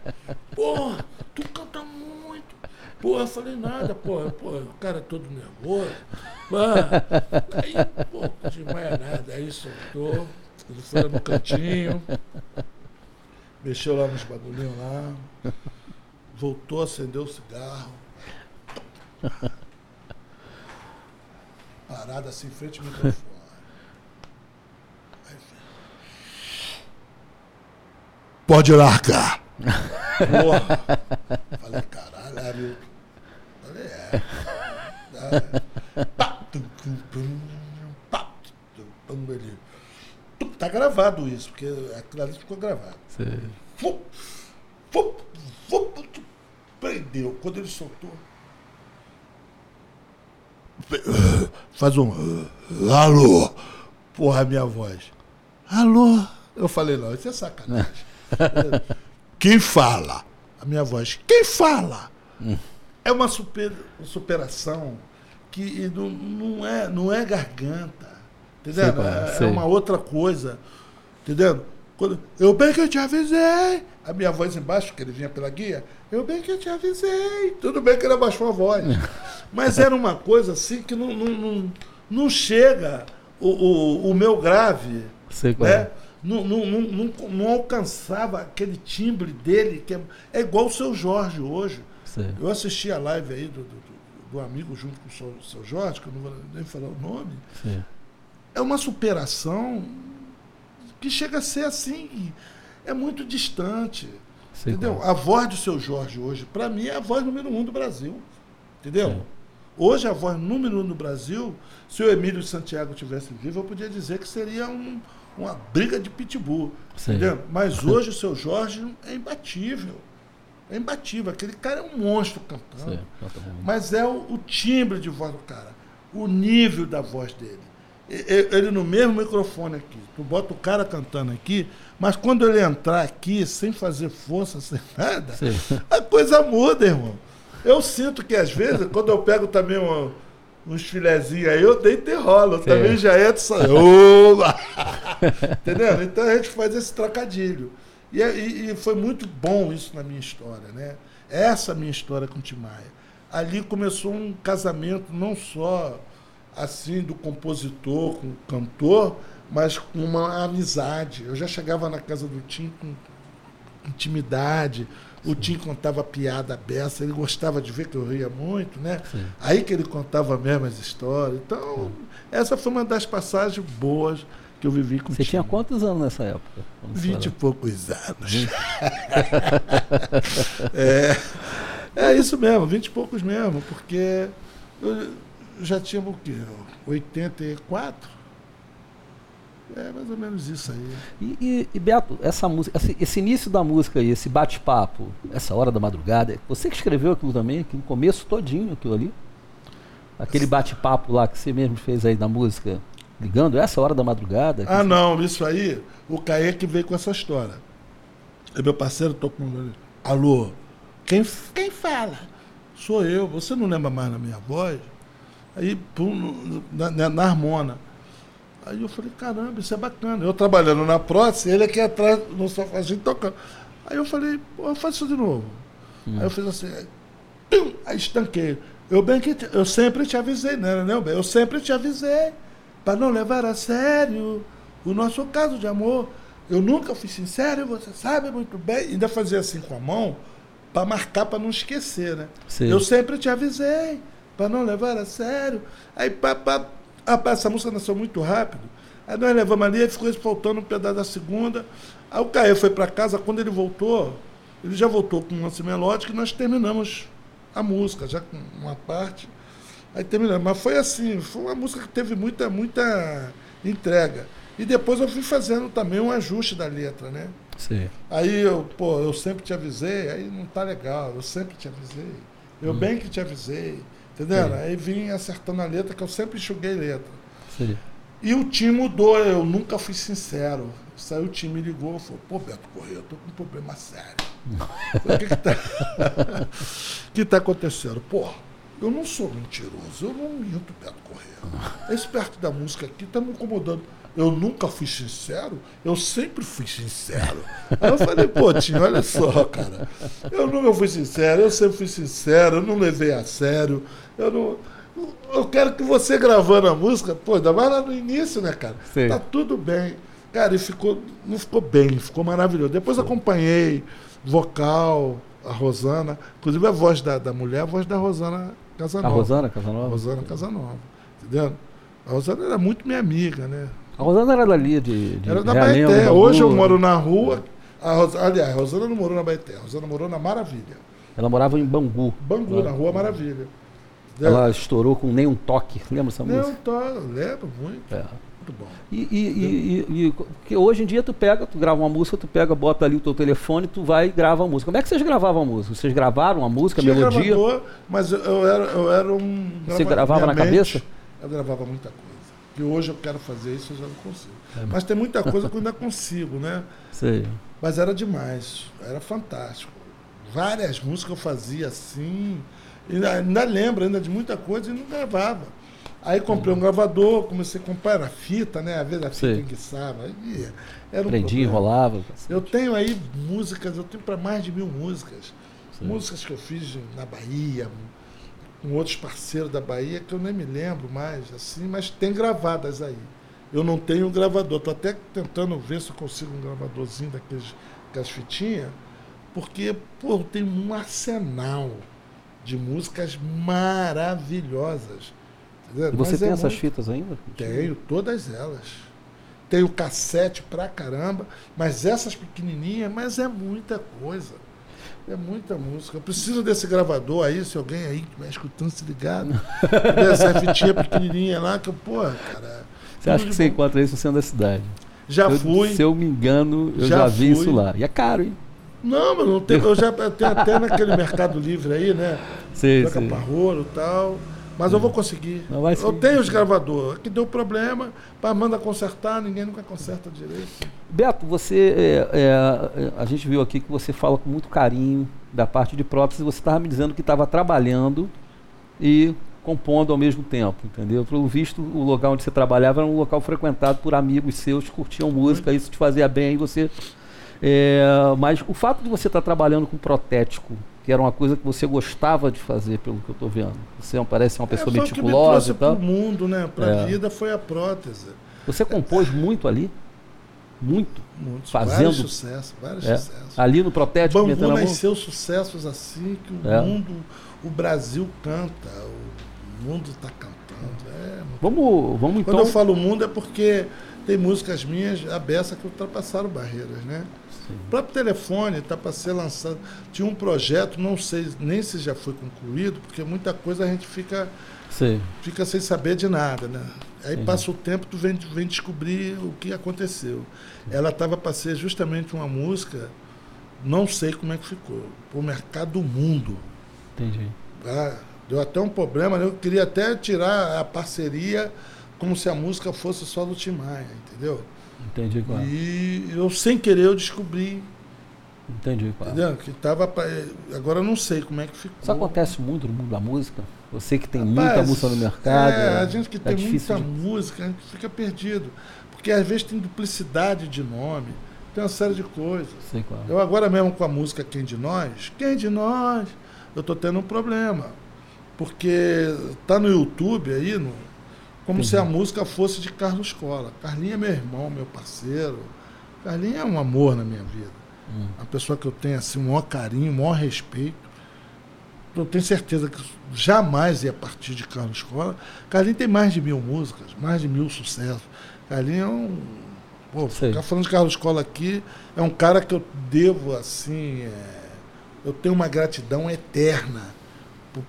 Porra. Tu canta muito. Porra, eu falei nada, porra, porra, o cara é todo nervoso. Porra. Aí, pô, não mais nada. Aí soltou, ele foi no cantinho, mexeu lá nos bagulhinhos lá, voltou, acendeu o cigarro. Parada assim, frente ao microfone. Pode largar. Porra. Falei, caralho, Ari. Falei, é. Ele, tá gravado isso, porque aquilo ali ficou gravado. Fu, fu, fu, prendeu. Quando ele soltou. Faz um. Alô! Porra, minha voz. Alô? Eu falei, não, isso é sacanagem. (laughs) Quem fala? A minha voz. Quem fala? Hum. É uma super, superação que não, não, é, não é garganta. Entendeu? é, é uma outra coisa. Entendeu? Quando, eu bem que eu te avisei. A minha voz embaixo, que ele vinha pela guia, eu bem que eu te avisei. Tudo bem que ele abaixou a voz. (laughs) Mas era uma coisa assim que não, não, não, não chega o, o, o meu grave. Sei qual né? é não, não, não, não, alcançava aquele timbre dele, que é, é igual o seu Jorge hoje. Eu assisti a live aí do, do, do, amigo junto com o seu, seu Jorge, que eu não vou nem falar o nome. Sim. É uma superação que chega a ser assim, é muito distante. entendeu? A voz do seu Jorge hoje, para mim, é a voz número um do Brasil. Entendeu? Sim. Hoje, a voz número um do Brasil, se o Emílio Santiago tivesse vivo, eu podia dizer que seria um, uma briga de pitbull. Entendeu? Mas hoje o seu Jorge é imbatível. É imbatível. Aquele cara é um monstro cantando. Mas é o, o, timbre de voz do cara. O nível da voz dele. Ele no mesmo microfone aqui. Tu bota o cara cantando aqui, mas quando ele entrar aqui, sem fazer força, (laughs) sem nada, Sim. a coisa muda, irmão. Eu sinto que às vezes, quando eu pego também uma uns filezinhos aí, eu deito e rolo. Eu também já entro só. (laughs) Entendeu? Então a gente faz esse trocadilho. E, e, e, foi muito bom isso na minha história, né? Essa minha história com o Timaya. Ali começou um casamento não só assim do compositor com o cantor, mas com uma amizade. Eu já chegava na casa do Tim com intimidade. O Tim contava piada beça, ele gostava de ver que eu ria muito, né? Sim. Aí que ele contava mesmo as histórias. Então, essa foi uma das passagens boas que eu vivi com Você tinha quantos anos nessa época? Vinte e poucos anos. (laughs) é, é isso mesmo, vinte e poucos mesmo, porque eu já tinha o quê? 84? É mais ou menos isso aí. E, e, e Beto, essa música, esse, esse, início da música aí, esse bate-papo, essa hora da madrugada, você que escreveu aquilo também, aqui no começo todinho aquilo ali? Aquele bate-papo lá que você mesmo fez aí da música? ligando essa hora da madrugada? Ah, não, isso aí, o Caê que veio com essa história. É meu parceiro, tô com. Alô, quem, quem fala? Sou eu, você não lembra mais da minha voz? Aí, pum, na, na, na harmona. Aí eu falei, caramba, isso é bacana. Eu trabalhando na prótese, ele aqui atrás no sofazinho tocando. Aí eu falei, pô, eu faço isso de novo. Hum. Aí eu fiz assim, aí, pum, aí estanquei. Eu bem que eu sempre te avisei, né, né, Eu sempre te avisei para não levar a sério o nosso caso de amor. Eu nunca fui sincero, você sabe muito bem. Ainda fazia assim com a mão para marcar, para não esquecer, né? Sim. Eu sempre te avisei para não levar a sério. Aí, pá, pá, ah, essa música nasceu muito rápido. Aí nós levamos ali, ficou faltando um pedaço da segunda. Aí o Caio foi para casa, quando ele voltou, ele já voltou com um lance melódico e nós terminamos a música, já com uma parte. Aí terminamos. Mas foi assim, foi uma música que teve muita, muita entrega. E depois eu fui fazendo também um ajuste da letra, né? Sim. Aí eu, pô, eu sempre te avisei, aí não tá legal, eu sempre te avisei. Eu hum. bem que te avisei. Entendeu? Aí vim acertando a letra, que eu sempre enxuguei letra. Sim. E o time mudou, eu nunca fui sincero. Saiu o time, me ligou, falou, pô, Beto Correia, eu tô com um problema sério. (laughs) o que que tá, (laughs) que tá acontecendo? Pô, eu não sou mentiroso, eu não minto, Beto Correia. Esse perto da música aqui tá me incomodando. Eu nunca fui sincero, eu sempre fui sincero. Aí eu falei, pô, Tinho, olha só, cara. Eu nunca fui sincero, eu sempre fui sincero, eu não levei a sério. Eu não. Eu quero que você gravando a música, pô, ainda mais lá no início, né, cara? Sim. Tá tudo bem. Cara, e ficou, não ficou bem, ficou maravilhoso. Depois acompanhei vocal, a Rosana, inclusive a voz da, da mulher, a voz da Rosana Casanova. A Rosana Casanova? Rosana Casanova. Entendeu? A Rosana era muito minha amiga, né? A Rosana era dali de. de era da Baeté. Hoje eu moro na rua. A Ros... Aliás, a Rosana não morou na Baeté. A Rosana morou na Maravilha. Ela morava em Bangu. Bangu, na Rua Maravilha. Ela estourou com nem um toque. (laughs) Lembra essa nem música? Nem um toque, lembro muito. É. Muito bom. E, e, e, e, porque hoje em dia tu pega, tu grava uma música, tu pega, bota ali o teu telefone, tu vai e grava a música. Como é que vocês gravavam a música? Vocês gravaram a música, a melodia? Gravador, mas eu era, eu era um. Você gravava na mente, cabeça? Eu gravava muita coisa. E hoje eu quero fazer isso, eu já não consigo. É. (laughs) Mas tem muita coisa que eu ainda consigo, né? Sei. Mas era demais, era fantástico. Várias músicas eu fazia assim. Ainda, ainda lembro ainda de muita coisa e não gravava. Aí comprei um gravador, comecei a comprar a fita, né? Às vezes a fita enguiçava. Era um Prendia, enrolava. Eu tenho aí músicas, eu tenho para mais de mil músicas. Sim. Músicas que eu fiz na Bahia, com outros parceiros da Bahia, que eu nem me lembro mais, assim, mas tem gravadas aí. Eu não tenho gravador, estou até tentando ver se eu consigo um gravadorzinho daqueles, daquelas fitinhas, porque, pô, tem um arsenal de músicas maravilhosas e você Mas tem é essas muito... fitas ainda? Tenho, todas elas. Tenho cassete pra caramba, mas essas pequenininhas, mas é muita coisa. É muita música. Eu preciso desse gravador aí, se alguém aí que vai escutando, se ligado. (laughs) Essa fitinha pequenininha lá, que eu, porra, cara. Você acha que você encontra isso no centro da cidade? Já eu, fui. Se eu me engano, eu já, já vi isso lá. E é caro, hein? Não, mas não tem, eu já tenho até (laughs) naquele Mercado Livre aí, né? Sim, sim. e tal. Mas eu vou conseguir. eu tenho os gravadores. Que deu problema, para manda consertar, ninguém nunca conserta direito. Beto, você, é, é, a gente viu aqui que você fala com muito carinho da parte de prótese. Você estava me dizendo que estava trabalhando e compondo ao mesmo tempo, entendeu? Pelo visto, o local onde você trabalhava era um local frequentado por amigos seus que curtiam música, isso te fazia bem, você. É, mas o fato de você estar trabalhando com protético que era uma coisa que você gostava de fazer, pelo que eu estou vendo. Você não parece uma pessoa é, meticulosa e tal. O mundo, né? Para a é. vida foi a prótese. Você compôs muito ali? Muito? Muitos, fazendo vários sucessos, vários é. sucessos. Ali no Protético Bambu nasceu sucessos assim que o é. mundo, o Brasil canta, o mundo está cantando. É, vamos, vamos então. Quando eu falo mundo é porque tem músicas minhas, a beça, que ultrapassaram barreiras, né? Sim. O próprio telefone está para ser lançado. Tinha um projeto, não sei nem se já foi concluído, porque muita coisa a gente fica, Sim. fica sem saber de nada, né? Aí Sim. passa o tempo, tu vem, vem descobrir o que aconteceu. Ela estava para ser justamente uma música, não sei como é que ficou, para o mercado do mundo. Entendi. Ah, deu até um problema, né? eu queria até tirar a parceria como se a música fosse só do Tim Maia, entendeu? Entendi, claro. E eu, sem querer, eu descobri. Entendi, claro. Entendeu? Que tava pra, agora eu não sei como é que ficou. Isso acontece muito no mundo da música? Você que tem Rapaz, muita música no mercado. É, a gente que é tem muita de... música, a gente fica perdido. Porque às vezes tem duplicidade de nome, tem uma série de coisas. Sim, claro. Eu agora mesmo com a música Quem de Nós, Quem de Nós, eu tô tendo um problema. Porque tá no YouTube aí, no, como Entendi. se a música fosse de Carlos Cola. Carlinho é meu irmão, meu parceiro. Carlinho é um amor na minha vida. Hum. Uma pessoa que eu tenho assim, um maior carinho, um maior respeito. Eu tenho certeza que jamais ia partir de Carlos Cola. Carlinho tem mais de mil músicas, mais de mil sucessos. Carlinho é um. Pô, ficar falando de Carlos Cola aqui é um cara que eu devo, assim. É, eu tenho uma gratidão eterna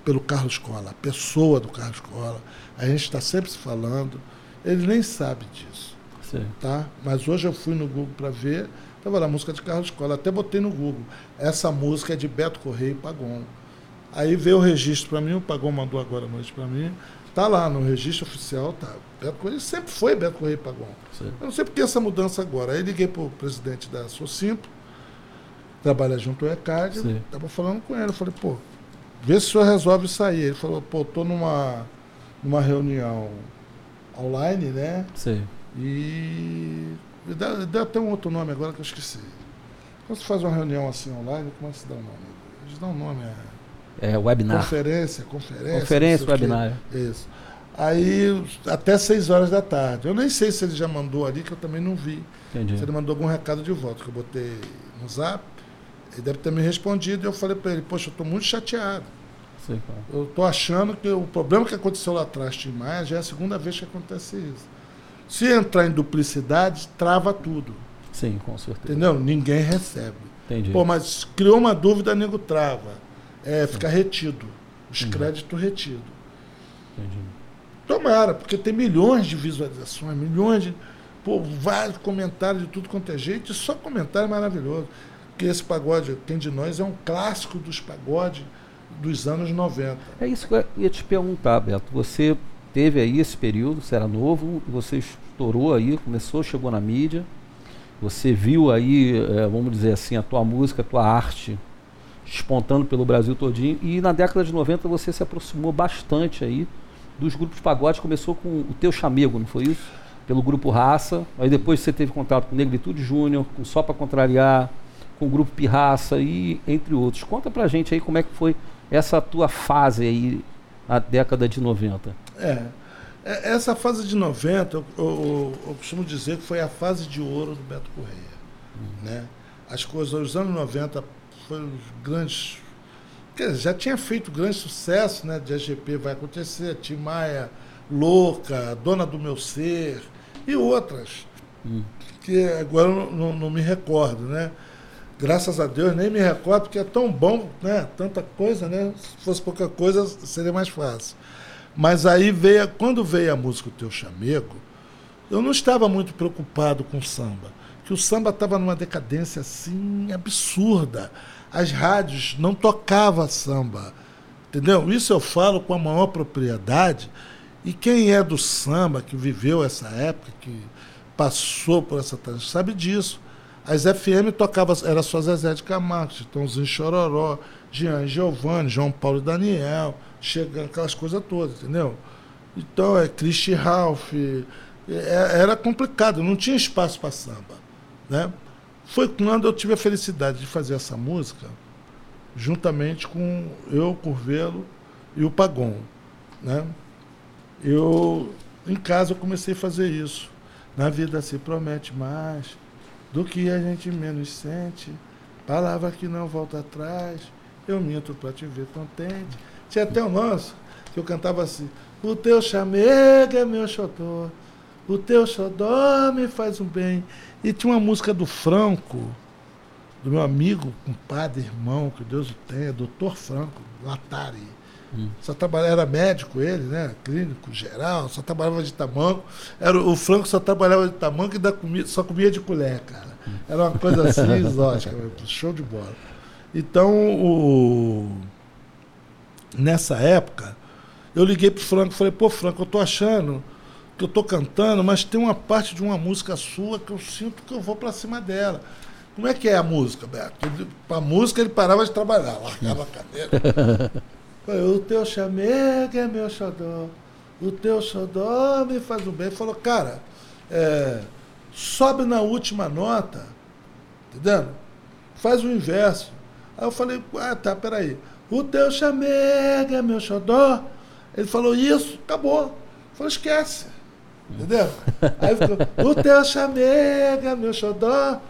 pelo Carlos Cola, a pessoa do Carlos Cola a gente está sempre se falando. Ele nem sabe disso. Sim. Tá? Mas hoje eu fui no Google para ver, estava lá a música de Carlos Cola. Até botei no Google. Essa música é de Beto Correia e Pagon. Aí veio o registro para mim, o Pagon mandou agora à noite para mim. Tá lá no registro oficial, tá. Beto Correia sempre foi Beto Correia e Pagon. Sim. Eu não sei por que essa mudança agora. Aí liguei para o presidente da Socimpo, trabalha junto ao ECAD, estava falando com ele. Eu falei, pô, vê se o senhor resolve sair. Ele falou, pô, estou numa numa reunião online, né? Sim. E dá, dá até um outro nome agora que eu esqueci. Quando você faz uma reunião assim online, como é que se dá o nome? Eles dão um nome. É, é webinar. Conferência, conferência. Conferência, webinar. Isso. Aí, até 6 horas da tarde. Eu nem sei se ele já mandou ali, que eu também não vi. Entendi. Se ele mandou algum recado de volta, que eu botei no zap. Ele deve ter me respondido e eu falei para ele, poxa, eu estou muito chateado. Sei. Eu estou achando que o problema que aconteceu lá atrás de Maia já é a segunda vez que acontece isso. Se entrar em duplicidade, trava tudo. Sim, com certeza. Entendeu? Ninguém recebe. Entendi. Pô, mas criou uma dúvida, nego trava. É, fica retido. Os Entendi. créditos retidos. Entendi. Tomara, porque tem milhões de visualizações, milhões de. Pô, vários comentários de tudo quanto é jeito, e só comentário maravilhoso. Porque esse pagode, quem de nós, é um clássico dos pagodes dos anos 90. É isso que eu ia te perguntar, Beto. Você teve aí esse período, você era novo, você estourou aí, começou, chegou na mídia, você viu aí, é, vamos dizer assim, a tua música, a tua arte despontando pelo Brasil todinho, e na década de 90 você se aproximou bastante aí dos grupos pagode, começou com o teu chamego, não foi isso? Pelo grupo Raça, aí depois você teve contato com Negritude Júnior, com Só Pra Contrariar, com o grupo Pirraça e entre outros. Conta pra gente aí como é que foi essa tua fase aí na década de 90? É. é essa fase de 90, eu, eu, eu, costumo dizer que foi a fase de ouro do Beto Correia. Uhum. Né? As coisas, os anos 90 foram os grandes. Dizer, já tinha feito grande sucesso, né? De AGP vai acontecer, Tim Maia, Louca, Dona do Meu Ser e outras. Uhum. Que agora eu não, não, não me recordo, né? Graças a Deus, nem me recordo, porque é tão bom, né? Tanta coisa, né? Se fosse pouca coisa, seria mais fácil. Mas aí veio, quando veio a música O Teu Chamego, eu não estava muito preocupado com o samba. Que o samba estava numa decadência assim absurda. As rádios não tocavam samba. Entendeu? Isso eu falo com a maior propriedade. E quem é do samba, que viveu essa época, que passou por essa sabe disso. As FM tocava, era só Zezé de Camargo, Chitãozinho Chororó, Jean Giovanni, João Paulo e Daniel, chegando aquelas coisas todas, entendeu? Então, é Christy Ralph, é, era complicado, não tinha espaço para samba, né? Foi quando eu tive a felicidade de fazer essa música juntamente com eu, Curvelo e o Pagon. Né? Eu, em casa, eu comecei a fazer isso. Na vida se promete mais do que a gente menos sente. Palavra que não volta atrás. Eu minto para te ver contente. Tinha até um nosso que eu cantava assim: O teu chamego é meu xodó, o teu xodó me faz um bem. E tinha uma música do Franco, do meu amigo, compadre, irmão, que Deus o tenha, doutor Franco, Latari. Hum. Só trabalhava, era médico ele, né? Clínico, geral, só trabalhava de tamanco. Era, o Franco só trabalhava de tamanco e da comida, só comia de colher, cara. Era uma coisa assim (laughs) exótica, show de bola. Então, o, nessa época, eu liguei pro Franco e falei, pô, Franco, eu tô achando que eu tô cantando, mas tem uma parte de uma música sua que eu sinto que eu vou para cima dela. Como é que é a música, Beto? Para a música ele parava de trabalhar, largava a cadeira. (laughs) o teu chamego é meu xodó, o teu xodó me faz um bem. Ele falou, cara, é, sobe na última nota, entendendo? Faz o inverso. Aí eu falei, ah, tá, peraí. O teu chamego é meu xodó. Ele falou, isso, acabou. Eu falei, esquece. Entendeu? Aí ficou, o teu chamego é meu xodó.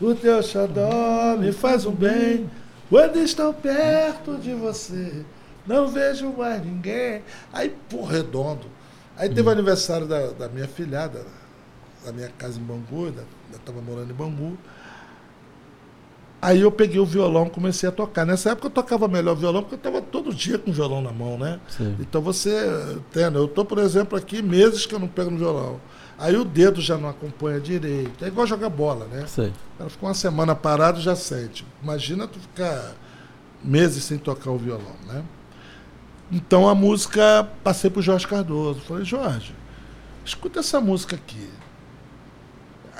O teu xodó me faz um bem. Quando estou perto de você, não vejo mais ninguém. Aí, pô, redondo. Aí teve o aniversário da, da minha filhada, da minha casa em Bangu, eu estava morando em Bangu. Aí eu peguei o violão comecei a tocar. Nessa época eu tocava melhor violão, porque eu estava todo dia com o violão na mão, né? Sim. Então você, entende? Eu estou, por exemplo, aqui meses que eu não pego no violão. Aí o dedo já não acompanha direito. É igual jogar bola, né? Sim. Ela ficou uma semana parado já sente. Imagina tu ficar meses sem tocar o violão, né? Então a música, passei pro Jorge Cardoso. Falei, Jorge, escuta essa música aqui.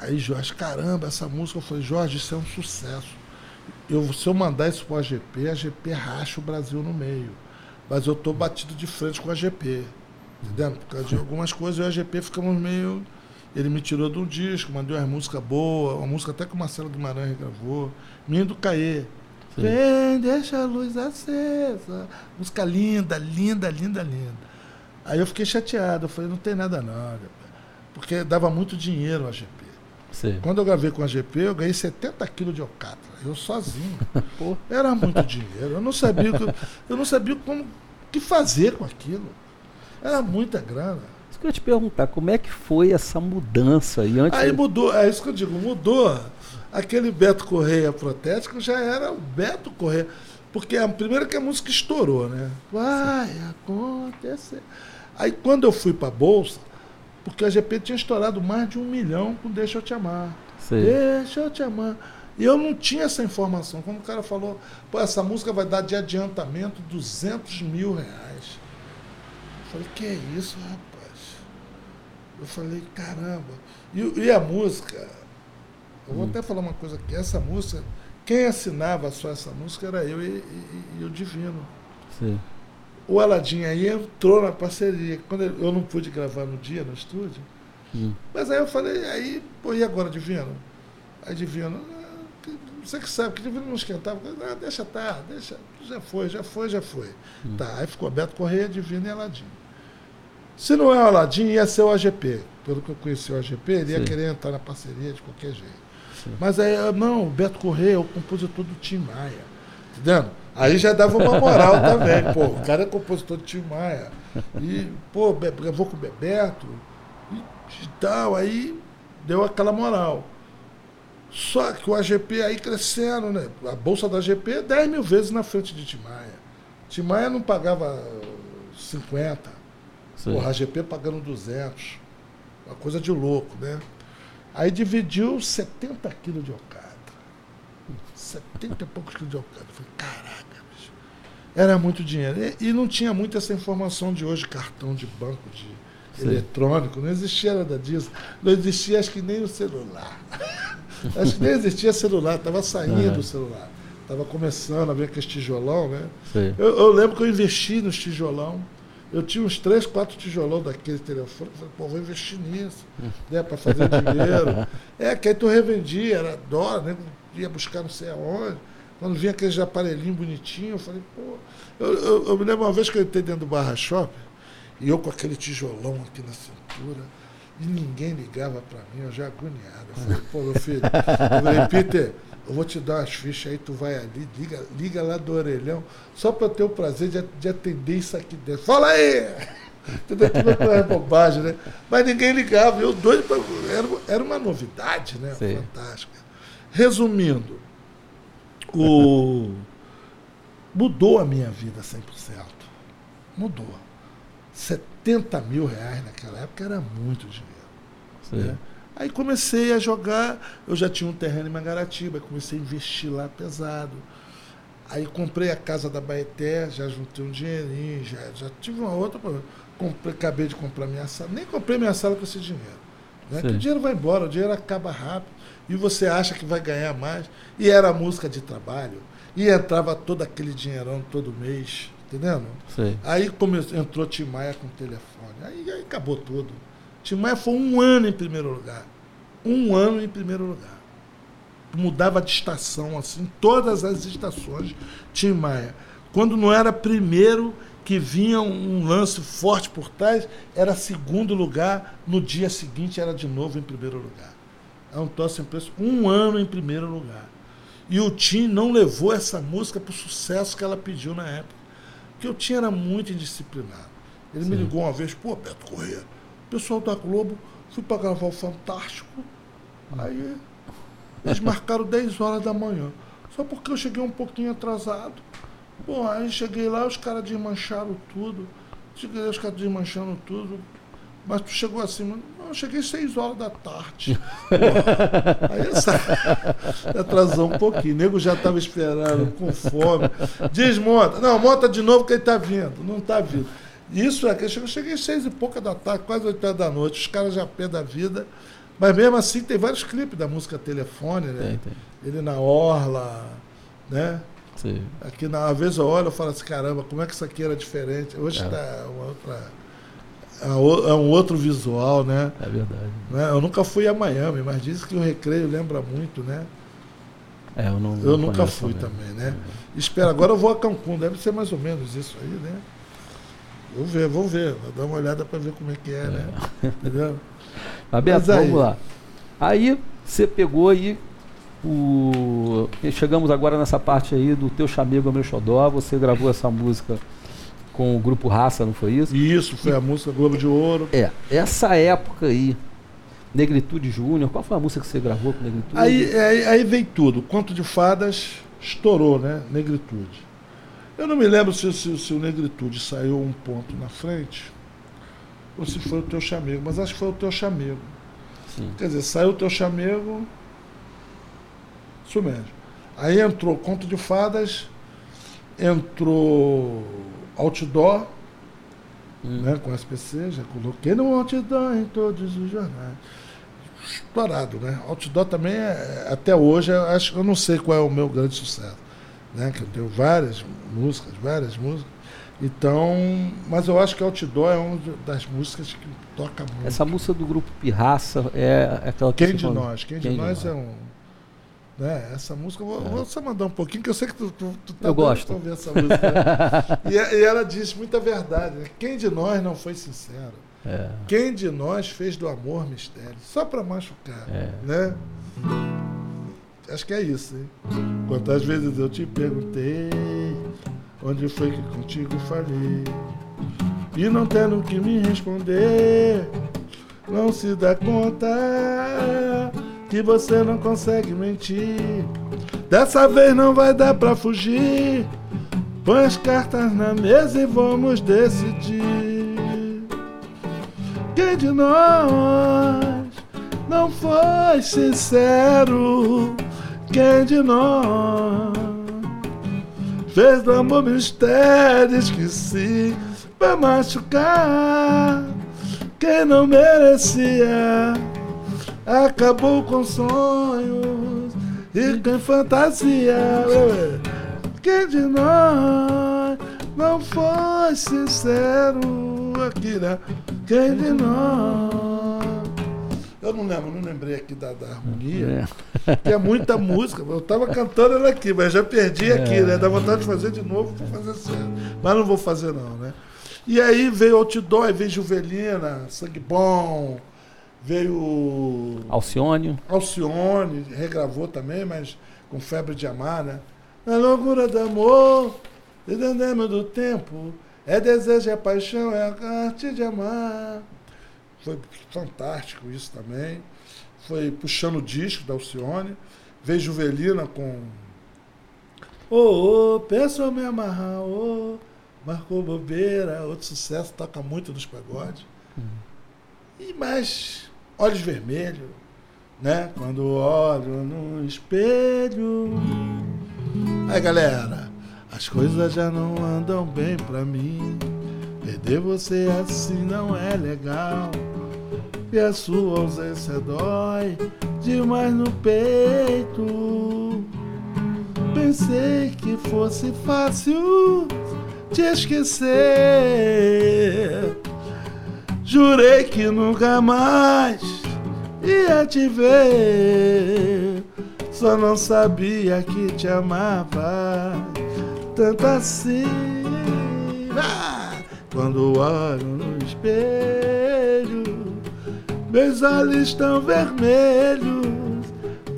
Aí Jorge, caramba, essa música. Eu falei, Jorge, isso é um sucesso eu, se eu mandar isso para a GP, a GP racha o Brasil no meio. Mas eu estou batido de frente com a GP. Entendendo? Por causa de algumas coisas, eu e a GP ficamos meio. Ele me tirou de um disco, mandou uma música boa, uma música até que o Marcelo Guimarães gravou. Menino do Caê. Vem, deixa a luz acesa. Música linda, linda, linda, linda. Aí eu fiquei chateado, eu falei, não tem nada não, porque dava muito dinheiro a GP. Sim. Quando eu gravei com a GP, eu ganhei 70 quilos de alcatra. Eu sozinho. (laughs) Pô. Era muito dinheiro. Eu não sabia que, eu não sabia como que fazer com aquilo. Era muita grana. Isso que eu ia te perguntar, como é que foi essa mudança aí antes? Aí mudou, é isso que eu digo, mudou. Aquele Beto Correia protético já era o Beto Correia. Porque a primeira que a música estourou, né? Vai acontecer. Aí quando eu fui para Bolsa, porque a GP tinha estourado mais de um milhão com Deixa Eu Te Amar. Sim. Deixa Eu Te Amar. E eu não tinha essa informação. Quando o cara falou, pô, essa música vai dar de adiantamento 200 mil reais. Eu falei, que é isso, rapaz? Eu falei, caramba. E, e a música, eu vou hum. até falar uma coisa aqui, essa música, quem assinava só essa música era eu e, e, e o Divino. Sim o Aladim aí entrou na parceria. Quando eu não pude gravar no dia no estúdio, hum. mas aí eu falei, aí, pô, e agora, Divino? Aí Divino, ah, você que sabe, que Divino não esquentava, ah, deixa tá, deixa, já foi, já foi, já foi. Hum. Tá, aí ficou Beto Correia, Divino e Aladim. Se não é o Aladim, ia ser o AGP. Pelo que eu conheci o AGP, ele ia Sim. querer entrar na parceria de qualquer jeito. Sim. Mas aí, não, o Beto Correia é o compositor do Tim Maia. Entendendo? Aí já dava uma moral também. Pô, o cara é compositor de Tim Maia. E, pô, gravou com o Bebeto e, e tal. Aí deu aquela moral. Só que o AGP aí crescendo, né? A bolsa da AGP é 10 mil vezes na frente de Timaya. Timaya não pagava 50. Sim. Porra, a AGP pagando 200. Uma coisa de louco, né? Aí dividiu 70 quilos de alcatra. 70 e poucos quilos de alcatra. Eu falei, caraca, bicho. Era muito dinheiro. E, e, não tinha muito essa informação de hoje, cartão de banco, de Sim. eletrônico. Não existia nada disso. Não existia, acho que nem o celular. (laughs) acho que nem existia celular, estava saindo o celular. Estava começando a ver aquele tijolão, né? Eu, eu, lembro que eu investi nos tijolão. Eu tinha uns três, quatro tijolão daquele telefone. Falei, pô, vou investir nisso, né? Para fazer dinheiro. (laughs) é, que aí tu revendia, era dólar, né? ia buscar não sei aonde. Quando vinha aqueles aparelhinhos bonitinhos, eu falei, pô. Eu, eu, eu, me lembro uma vez que eu entrei dentro do Barra Shopping, e eu com aquele tijolão aqui na cintura, e ninguém ligava para mim, eu já agoniado. Eu falei, pô, meu filho, eu falei, Peter, eu vou te dar umas fichas aí, tu vai ali, liga, liga lá do orelhão, só para ter o prazer de, de atender isso aqui dentro. Fala aí! (laughs) Tudo aquilo é bobagem, né? Mas ninguém ligava. Eu doido pra... era, era uma novidade, né? Sim. Fantástica. Resumindo, o... mudou a minha vida 100%. Mudou. 70 mil reais naquela época era muito dinheiro. Né? Aí comecei a jogar, eu já tinha um terreno em Mangaratiba, comecei a investir lá pesado. Aí comprei a casa da Baeté, já juntei um dinheirinho, já, já tive uma outra. Comprei, acabei de comprar minha sala, nem comprei minha sala com esse dinheiro. Né? o dinheiro vai embora, o dinheiro acaba rápido e você acha que vai ganhar mais. E era música de trabalho, e entrava todo aquele dinheirão todo mês, entendendo? Aí começou, entrou Tim Maia com o telefone, aí, aí acabou tudo. Tim Maia foi um ano em primeiro lugar. Um ano em primeiro lugar. Mudava de estação, assim, todas as estações, Tim Maia. Quando não era primeiro, que vinha um lance forte por trás, era segundo lugar, no dia seguinte era de novo em primeiro lugar. É um tosse preço um ano em primeiro lugar. E o Tim não levou essa música para o sucesso que ela pediu na época. Porque o Tim era muito indisciplinado. Ele Sim. me ligou uma vez, pô, Beto Corrêa, pessoal da Globo, fui para gravar o Fantástico. Aí eles marcaram 10 horas da manhã. Só porque eu cheguei um pouquinho atrasado. Bom, aí cheguei lá, os caras desmancharam tudo. Cheguei lá, os caras desmanchando tudo. Mas tu chegou assim, mano. Eu cheguei seis horas da tarde. aí essa, (laughs) atrasou um pouquinho. O nego já estava esperando, com fome. Desmonta. Não, monta de novo que ele está vindo. Não está vindo. Isso é que eu cheguei seis e pouca da tarde, quase oito horas da noite. Os caras já pé da vida. Mas mesmo assim tem vários clipes da música telefone, né? Tem, tem. Ele na orla, né? Sim. Aqui, na, às vezes eu olho e falo assim, caramba, como é que isso aqui era diferente? Hoje está é. uma outra. É, é um outro visual, né? É verdade. Né? Eu nunca fui a Miami, mas dizem que o recreio lembra muito, né? É, eu não, eu nunca fui também, né? É. Espera, agora eu vou a Cancún, deve ser mais ou menos isso aí, né? Vou ver, vou ver, vou dar uma olhada para ver como é que é, né? é. (laughs) Entendeu? Mas, vamos lá. Aí você pegou e o... Chegamos agora nessa parte aí do Teu Chamego Meu Xodó. Você gravou essa música com o grupo Raça, não foi isso? Isso, foi e... a música Globo de Ouro. É, essa época aí, Negritude Júnior, qual foi a música que você gravou com Negritude? Aí, aí, aí veio tudo. Conto de Fadas estourou, né? Negritude. Eu não me lembro se, se, se o Negritude saiu um ponto na frente ou se foi o Teu Chamego, mas acho que foi o Teu Chamego. Sim. Quer dizer, saiu o Teu Chamego isso mesmo. Aí entrou Conto de Fadas, entrou Outdoor, hum. né, com SPC, já coloquei no Outdoor em todos os jornais. Estourado, né? Outdoor também, é, até hoje, acho, eu não sei qual é o meu grande sucesso. Né? Que eu tenho várias músicas, várias músicas. Então, mas eu acho que Outdoor é uma das músicas que toca muito. Essa música do grupo Pirraça é aquela que Quem de nós? Quem, Quem de, nós, nós é um né? Essa música, vou, é. vou só mandar um pouquinho, que eu sei que tu, tu, tu tá eu gosto. ouvir essa música. Né? (laughs) e, e, ela diz muita verdade. Né? Quem de nós não foi sincero? É. Quem de nós fez do amor mistério? Só para machucar. É. Né? Acho que é isso. Hein? Quantas vezes eu te perguntei onde foi que contigo falei e não tendo que me responder, não se dá conta que você não consegue mentir. Dessa vez não vai dar pra fugir. Põe as cartas na mesa e vamos decidir. Quem de nós não foi sincero? Quem de nós fez do amor mistério? Esqueci pra machucar quem não merecia acabou com sonhos e com fantasia. Quem de nós não foi sincero aqui, né? Quem de nós Eu não lembro, não lembrei aqui da, da harmonia, é. que é muita música. Eu estava cantando ela aqui, mas já perdi é. aqui, né? Dá vontade de fazer de novo, vou fazer certo. Mas não vou fazer não, né? E aí veio Outdoor, veio Juvelina, Sangue Bom, veio... Alcione. Alcione, regravou também, mas com Febre de Amar, né? Na loucura do amor, dentro do tempo, é desejo, é paixão, é a arte de amar. Foi fantástico isso também. Foi puxando o disco da Alcione. Veio Juvelina com. Ô, oh, oh, peço me amarrar, ô, oh, marcou bobeira, outro sucesso, toca muito nos pagodes. Uhum. E mais Olhos Vermelhos, né? Quando olho no espelho. Aí galera, as coisas já não andam bem pra mim. Perder você assim não é legal. E a sua ausência dói demais no peito. Pensei que fosse fácil te esquecer. Jurei que nunca mais ia te ver. Só não sabia que te amava tanto assim. Ah! Quando olho no espelho meus olhos estão vermelhos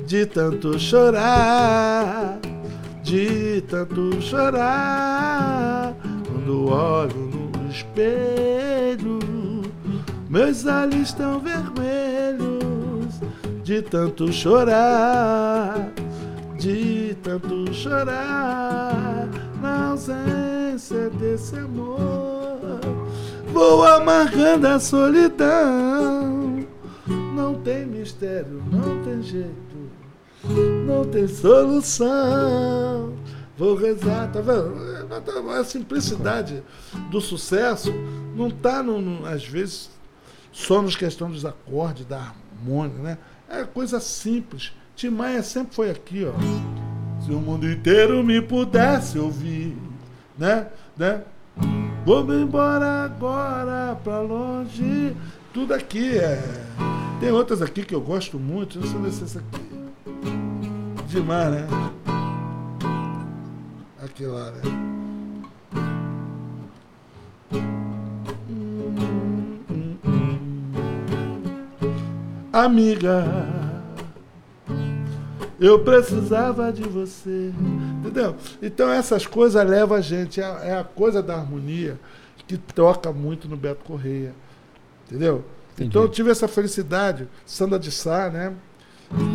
de tanto chorar, de tanto chorar. Quando olho no espelho, meus olhos estão vermelhos de tanto chorar, de tanto chorar na ausência desse amor. Vou amargando a solidão não tem mistério, não tem jeito, não tem solução. Vou rezar, tá vendo? A simplicidade do sucesso não está, às vezes, só nos questões dos acordes, da harmônica, né? É coisa simples. Tim Maia sempre foi aqui, ó. Se o mundo inteiro me pudesse ouvir, né? né? Vou me embora agora pra longe. Tudo aqui é tem outras aqui que eu gosto muito. Deixa eu ver se essa aqui. Demais, né? Aqui lá, né? Amiga, eu precisava de você. Entendeu? Então essas coisas levam a gente. É, é a coisa da harmonia que toca muito no Beto Correia. Entendeu? Entendi. Então eu tive essa felicidade, Sandra de Sá, né?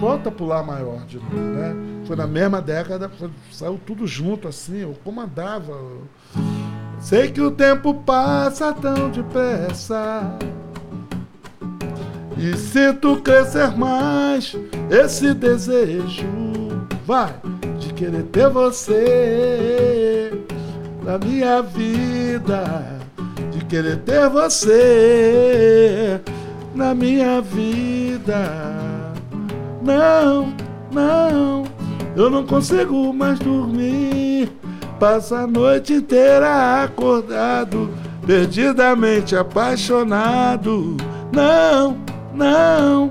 Volta pro Lá Maior de novo, né? Foi na mesma década, foi, saiu tudo junto assim, eu comandava. Sei que o tempo passa tão depressa. E sinto crescer mais esse desejo, vai, de querer ter você na minha vida querer ter você na minha vida. Não, não, eu não consigo mais dormir. Passa a noite inteira acordado, perdidamente apaixonado. Não, não,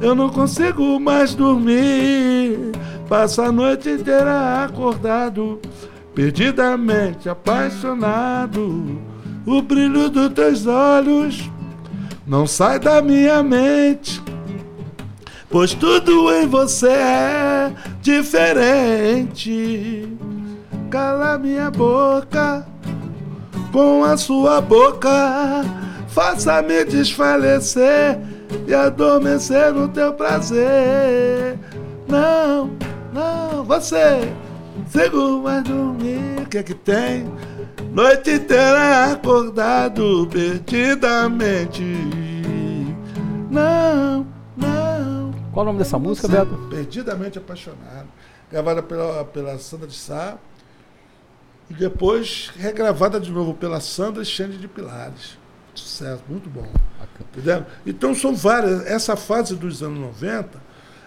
eu não consigo mais dormir. Passa a noite inteira acordado, perdidamente apaixonado. O brilho dos teus olhos não sai da minha mente, pois tudo em você é diferente. Cala minha boca com a sua boca, faça-me desfalecer e adormecer no teu prazer. Não, não, você, seguro mais dormir, o que é que tem? Noite inteira acordado perdidamente. Não, não. Qual o nome dessa música, Beto? Perdidamente apaixonado. Gravada pela, pela Sandra de Sá. E depois regravada de novo pela Sandra Xande de Pilares. Sucesso, muito bom. Entendeu? Então são várias. Essa fase dos anos 90,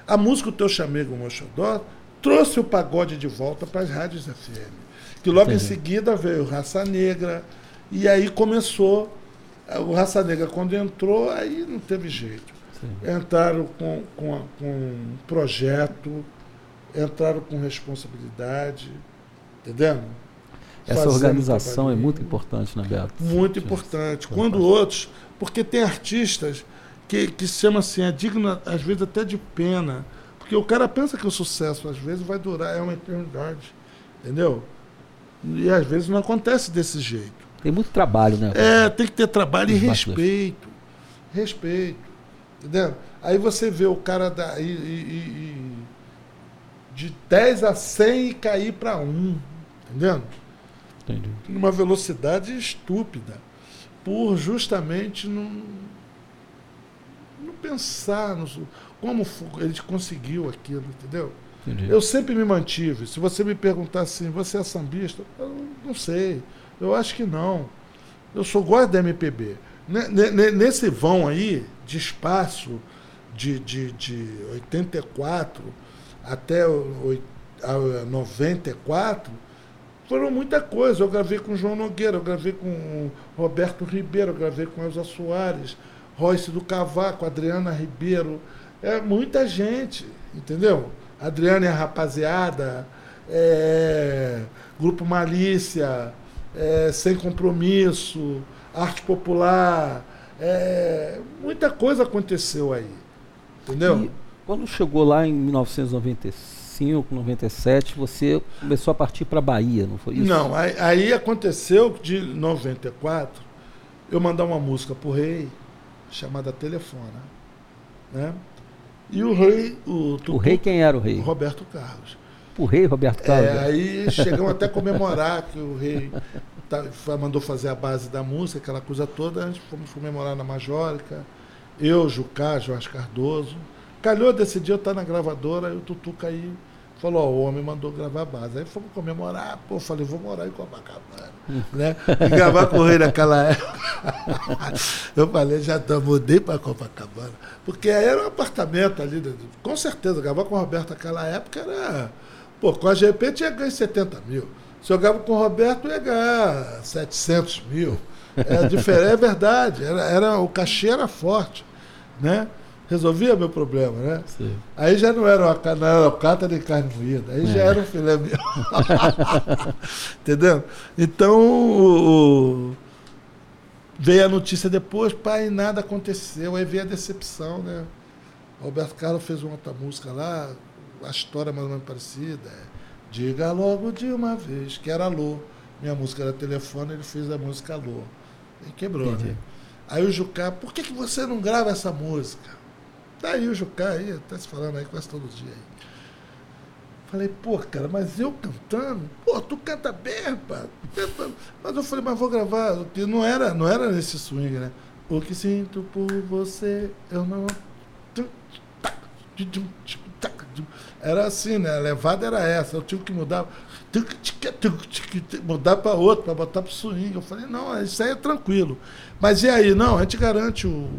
a música O Teu Chamego Mochodó trouxe o pagode de volta para as rádios FM. Que logo Entendi. em seguida veio Raça Negra. E aí começou. O Raça Negra, quando entrou, aí não teve jeito. Sim. entraram com, com, com um projeto, entraram com responsabilidade, entendendo? Essa organização é muito importante, né, Beto? Muito importante. Quando outros, porque tem artistas que, que se chama assim, é digno, às vezes, até de pena. Porque o cara pensa que o sucesso, às vezes, vai durar, é uma eternidade. Entendeu? E às vezes não acontece desse jeito. Tem muito trabalho, né? É, tem que ter trabalho e respeito. Respeito. Entendeu? Aí você vê o cara da, e, e, e, de 10 a 100 e cair para 1. Entendeu? Entendi. Numa velocidade estúpida. Por justamente não, não pensar no, como ele conseguiu aquilo, entendeu? Entendi. Eu sempre me mantive. Se você me perguntar assim, você é sambista? Eu não sei. Eu acho que não. Eu sou gosto da MPB. Nesse vão aí, de espaço, de, de, de 84 até 94, foram muita coisa. Eu gravei com João Nogueira, eu gravei com Roberto Ribeiro, eu gravei com Elza Soares, Royce do Cavaco, Adriana Ribeiro. É muita gente, entendeu? Adriana e a rapaziada, é, Grupo Malícia, é, Sem Compromisso, Arte Popular. É, muita coisa aconteceu aí. Entendeu? E quando chegou lá em 1995, 97, você começou a partir para a Bahia, não foi isso? Não, aí, aí aconteceu de 94 eu mandar uma música pro rei chamada Telefona. Né? E o rei. O, Tutu, o rei quem era o rei? Roberto Carlos. O rei Roberto Carlos? É, aí chegamos até a comemorar que o rei tá, mandou fazer a base da música, aquela coisa toda. A gente fomos comemorar na Majórica. Eu, Jucá, Jorge Cardoso. Calhou desse dia eu estar na gravadora e o Tutu caiu Falou, ó, o homem mandou gravar a base. Aí fomos comemorar, pô, falei, vou morar em Copacabana. (laughs) né? E gravar com o rei naquela época. (laughs) eu falei, já tô, mudei para Copacabana. Porque aí era um apartamento ali, com certeza, gravar com o Roberto naquela época era. Pô, com a GP tinha ganho 70 mil. Se eu gravo com o Roberto, ia ganhar 700 mil. É, diferente, é verdade, era, era, o cachê era forte. Né? Resolvia meu problema, né? Sim. Aí já não era, uma, não era cata nem carne moída, aí é. já era um filé meu. (laughs) Entendeu? Então, o, o, veio a notícia depois, pai, nada aconteceu, aí veio a decepção, né? Roberto Carlos fez uma outra música lá, a história mais ou menos parecida. É, Diga logo de uma vez, que era Alô. Minha música era telefone, ele fez a música Alô. E quebrou, Entendi. né? Aí o Jucá, por que, que você não grava essa música? Tá aí o Jucá aí, tá se falando aí quase todo dia aí. Falei, pô, cara, mas eu cantando? Pô, tu canta bem, rapaz. Mas eu falei, mas vou gravar. Não era, não era nesse swing, né? O que sinto por você, eu não. Era assim, né? A levada era essa. Eu tive que mudar. Mudar para outro, para botar para swing. Eu falei, não, isso aí é tranquilo. Mas e aí? Não, a gente garante o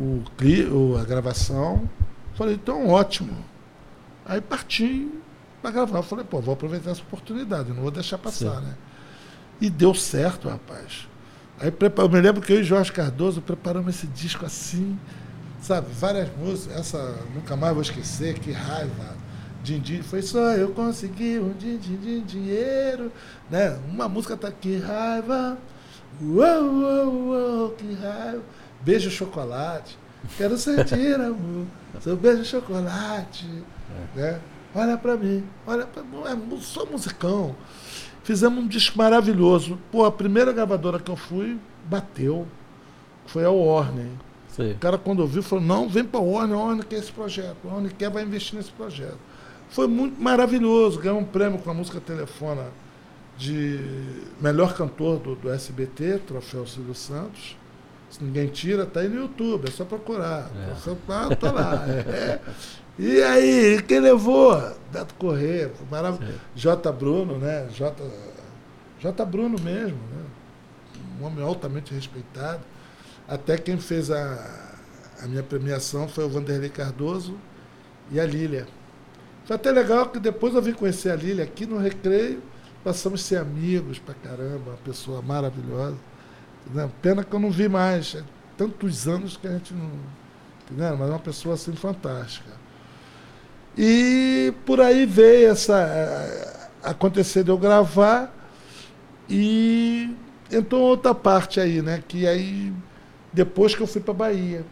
o, a gravação. Falei, então ótimo. Aí parti para gravar. Falei, pô, vou aproveitar essa oportunidade, não vou deixar passar, Sim. né? E deu certo, rapaz. Aí eu me lembro que eu e Jorge Cardoso preparamos esse disco assim, sabe? Várias músicas, essa nunca mais vou esquecer, que raiva. Din, din, foi só eu consegui um din, din, din, dinheiro, né? Uma música tá que raiva, uou, uou, uou, que raiva. Beijo chocolate. Quero sentir (laughs) amor. Seu beijo chocolate. É. Né? Olha para mim. Olha pra mim. É, sou musicão. Fizemos um disco maravilhoso. Pô, a primeira gravadora que eu fui bateu. Foi a Warner. Sim. O cara, quando ouviu, falou: não, vem para a Warner, a Warner quer esse projeto. A Warner quer, vai investir nesse projeto. Foi muito maravilhoso. Ganhou um prêmio com a música Telefona de melhor cantor do, do SBT, Troféu Silvio Santos. Se ninguém tira, tá aí no YouTube, é só procurar. É. Só, ah, tá lá. É. E aí, quem levou? Beto Corrêa, maravilhoso. J. Bruno, né? J. J. Bruno mesmo, né? Um homem altamente respeitado. Até quem fez a, a minha premiação foi o Vanderlei Cardoso e a Lília. Foi até legal que depois eu vim conhecer a Lília aqui no Recreio, passamos a ser amigos pra caramba, uma pessoa maravilhosa. Pena que eu não vi mais. tantos anos que a gente não. Entendeu? Mas é uma pessoa assim fantástica. E por aí veio essa. Eh, acontecer de eu gravar e entrou outra parte aí, né? Que aí. Depois que eu fui para Bahia.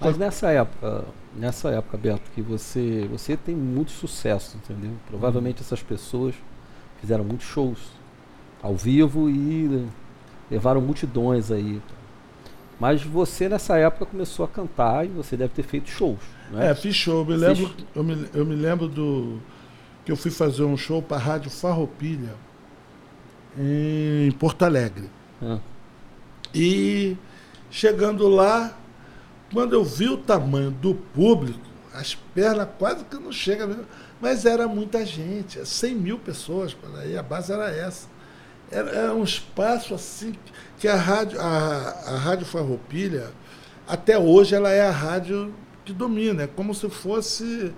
Mas nessa época, nessa época, Beto, que você, você tem muito sucesso, entendeu? Provavelmente essas pessoas fizeram muitos shows ao vivo e levaram multidões aí. Mas você nessa época começou a cantar e você deve ter feito shows, né? É, fiz show. Eu me lembro, eu me, eu me lembro do que eu fui fazer um show para a Rádio Farroupilha em Porto Alegre. Ah. E chegando lá, quando eu vi o tamanho do público, as pernas quase que não chegam mesmo, mas era muita gente, 100 mil pessoas por aí, a base era essa. Era, era um espaço assim que a rádio, a, a rádio Farroupilha, até hoje ela é a rádio que domina, é como se fosse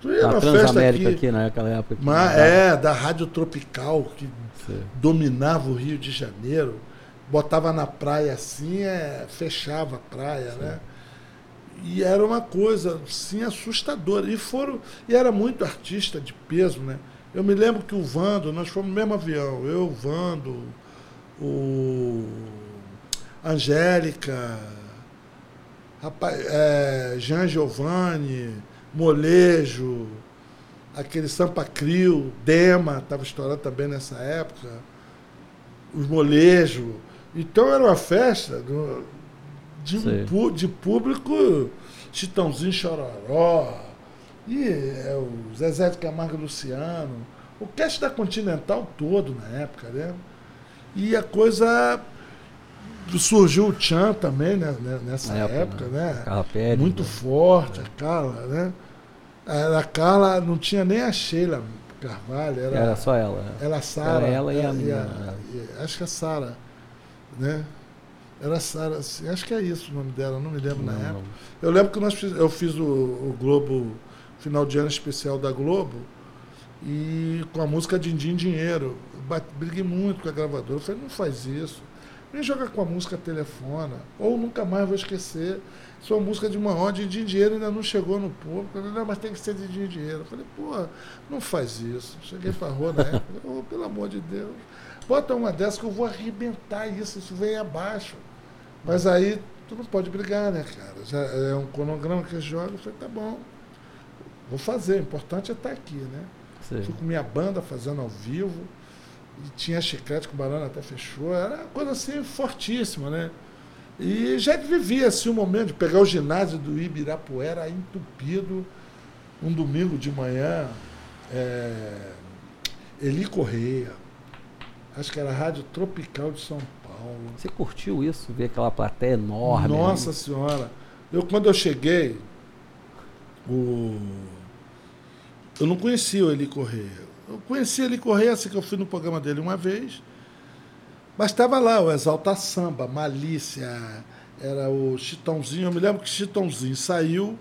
tu ia na festa aqui, aqui naquela época. Mas, é, da Rádio Tropical, que Sim. dominava o Rio de Janeiro, botava na praia assim, é, fechava a praia, Sim. né? E era uma coisa, sim, assustadora. E foram. E era muito artista de peso, né? Eu me lembro que o Vando, nós fomos no mesmo avião, eu, o Vando, o Angélica, rapaz, é, Jean Giovanni, Molejo, aquele Sampa Crio, Dema, estava estourando também nessa época, os Molejo. Então era uma festa do, de, um, de público Chitãozinho Chororó, e é, o Zezé de Camargo Luciano, o cast da Continental todo na época, né? E a coisa surgiu o Chan também né, né nessa época, época, né? Carla Pérez, Muito né? forte, a Carla, né? A Carla não tinha nem a Sheila Carvalho, era, era só ela. Né? Era a Sara. ela e a menina. Acho que a Sara, né? Era Sara, acho que é isso o nome dela, não me lembro não, na época. Eu lembro que nós fiz, eu fiz o, o Globo final de ano especial da Globo, e com a música Dindim Dinheiro. Bate, briguei muito com a gravadora. Falei, não faz isso. Nem joga com a música telefona. Ou nunca mais vou esquecer. Sua música de uma hora de dinheiro ainda não chegou no público. Não, mas tem que ser de dinheiro. Falei, pô, não faz isso. Cheguei pra rua na época. Oh, pelo amor de Deus. Bota uma dessa que eu vou arrebentar isso. Isso vem abaixo. Mas aí tu não pode brigar, né, cara? Já é um cronograma que joga. Eu falei, tá bom. Vou fazer, o importante é estar aqui, né? Sim. Fui com minha banda fazendo ao vivo. E tinha chiclete que o até fechou. Era uma coisa assim fortíssima, né? E já vivia assim um momento de pegar o ginásio do Ibirapuera entupido, um domingo de manhã, é, Eli Correia, acho que era a Rádio Tropical de São Paulo. Você curtiu isso? Ver aquela plateia enorme? Nossa. Senhora! Eu, quando eu cheguei, o... Eu não conhecia o Eli Correia. Eu conhecia Eli Correia assim que eu fui no programa dele uma vez. Mas estava lá o Exalta Samba, Malícia, era o Chitãozinho. Eu me lembro que Chitãozinho saiu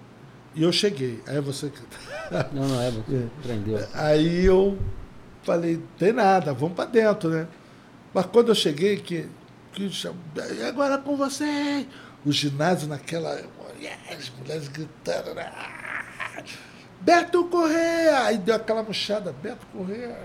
e eu cheguei. Aí você. (laughs) Não, não é, você prendeu. Aí eu falei, tem nada, vamos para dentro, né? Mas quando eu cheguei, que, que agora com você, o ginásio naquela. As mulheres gritando, né? Beto Correia! Aí deu aquela murchada, Beto Correia.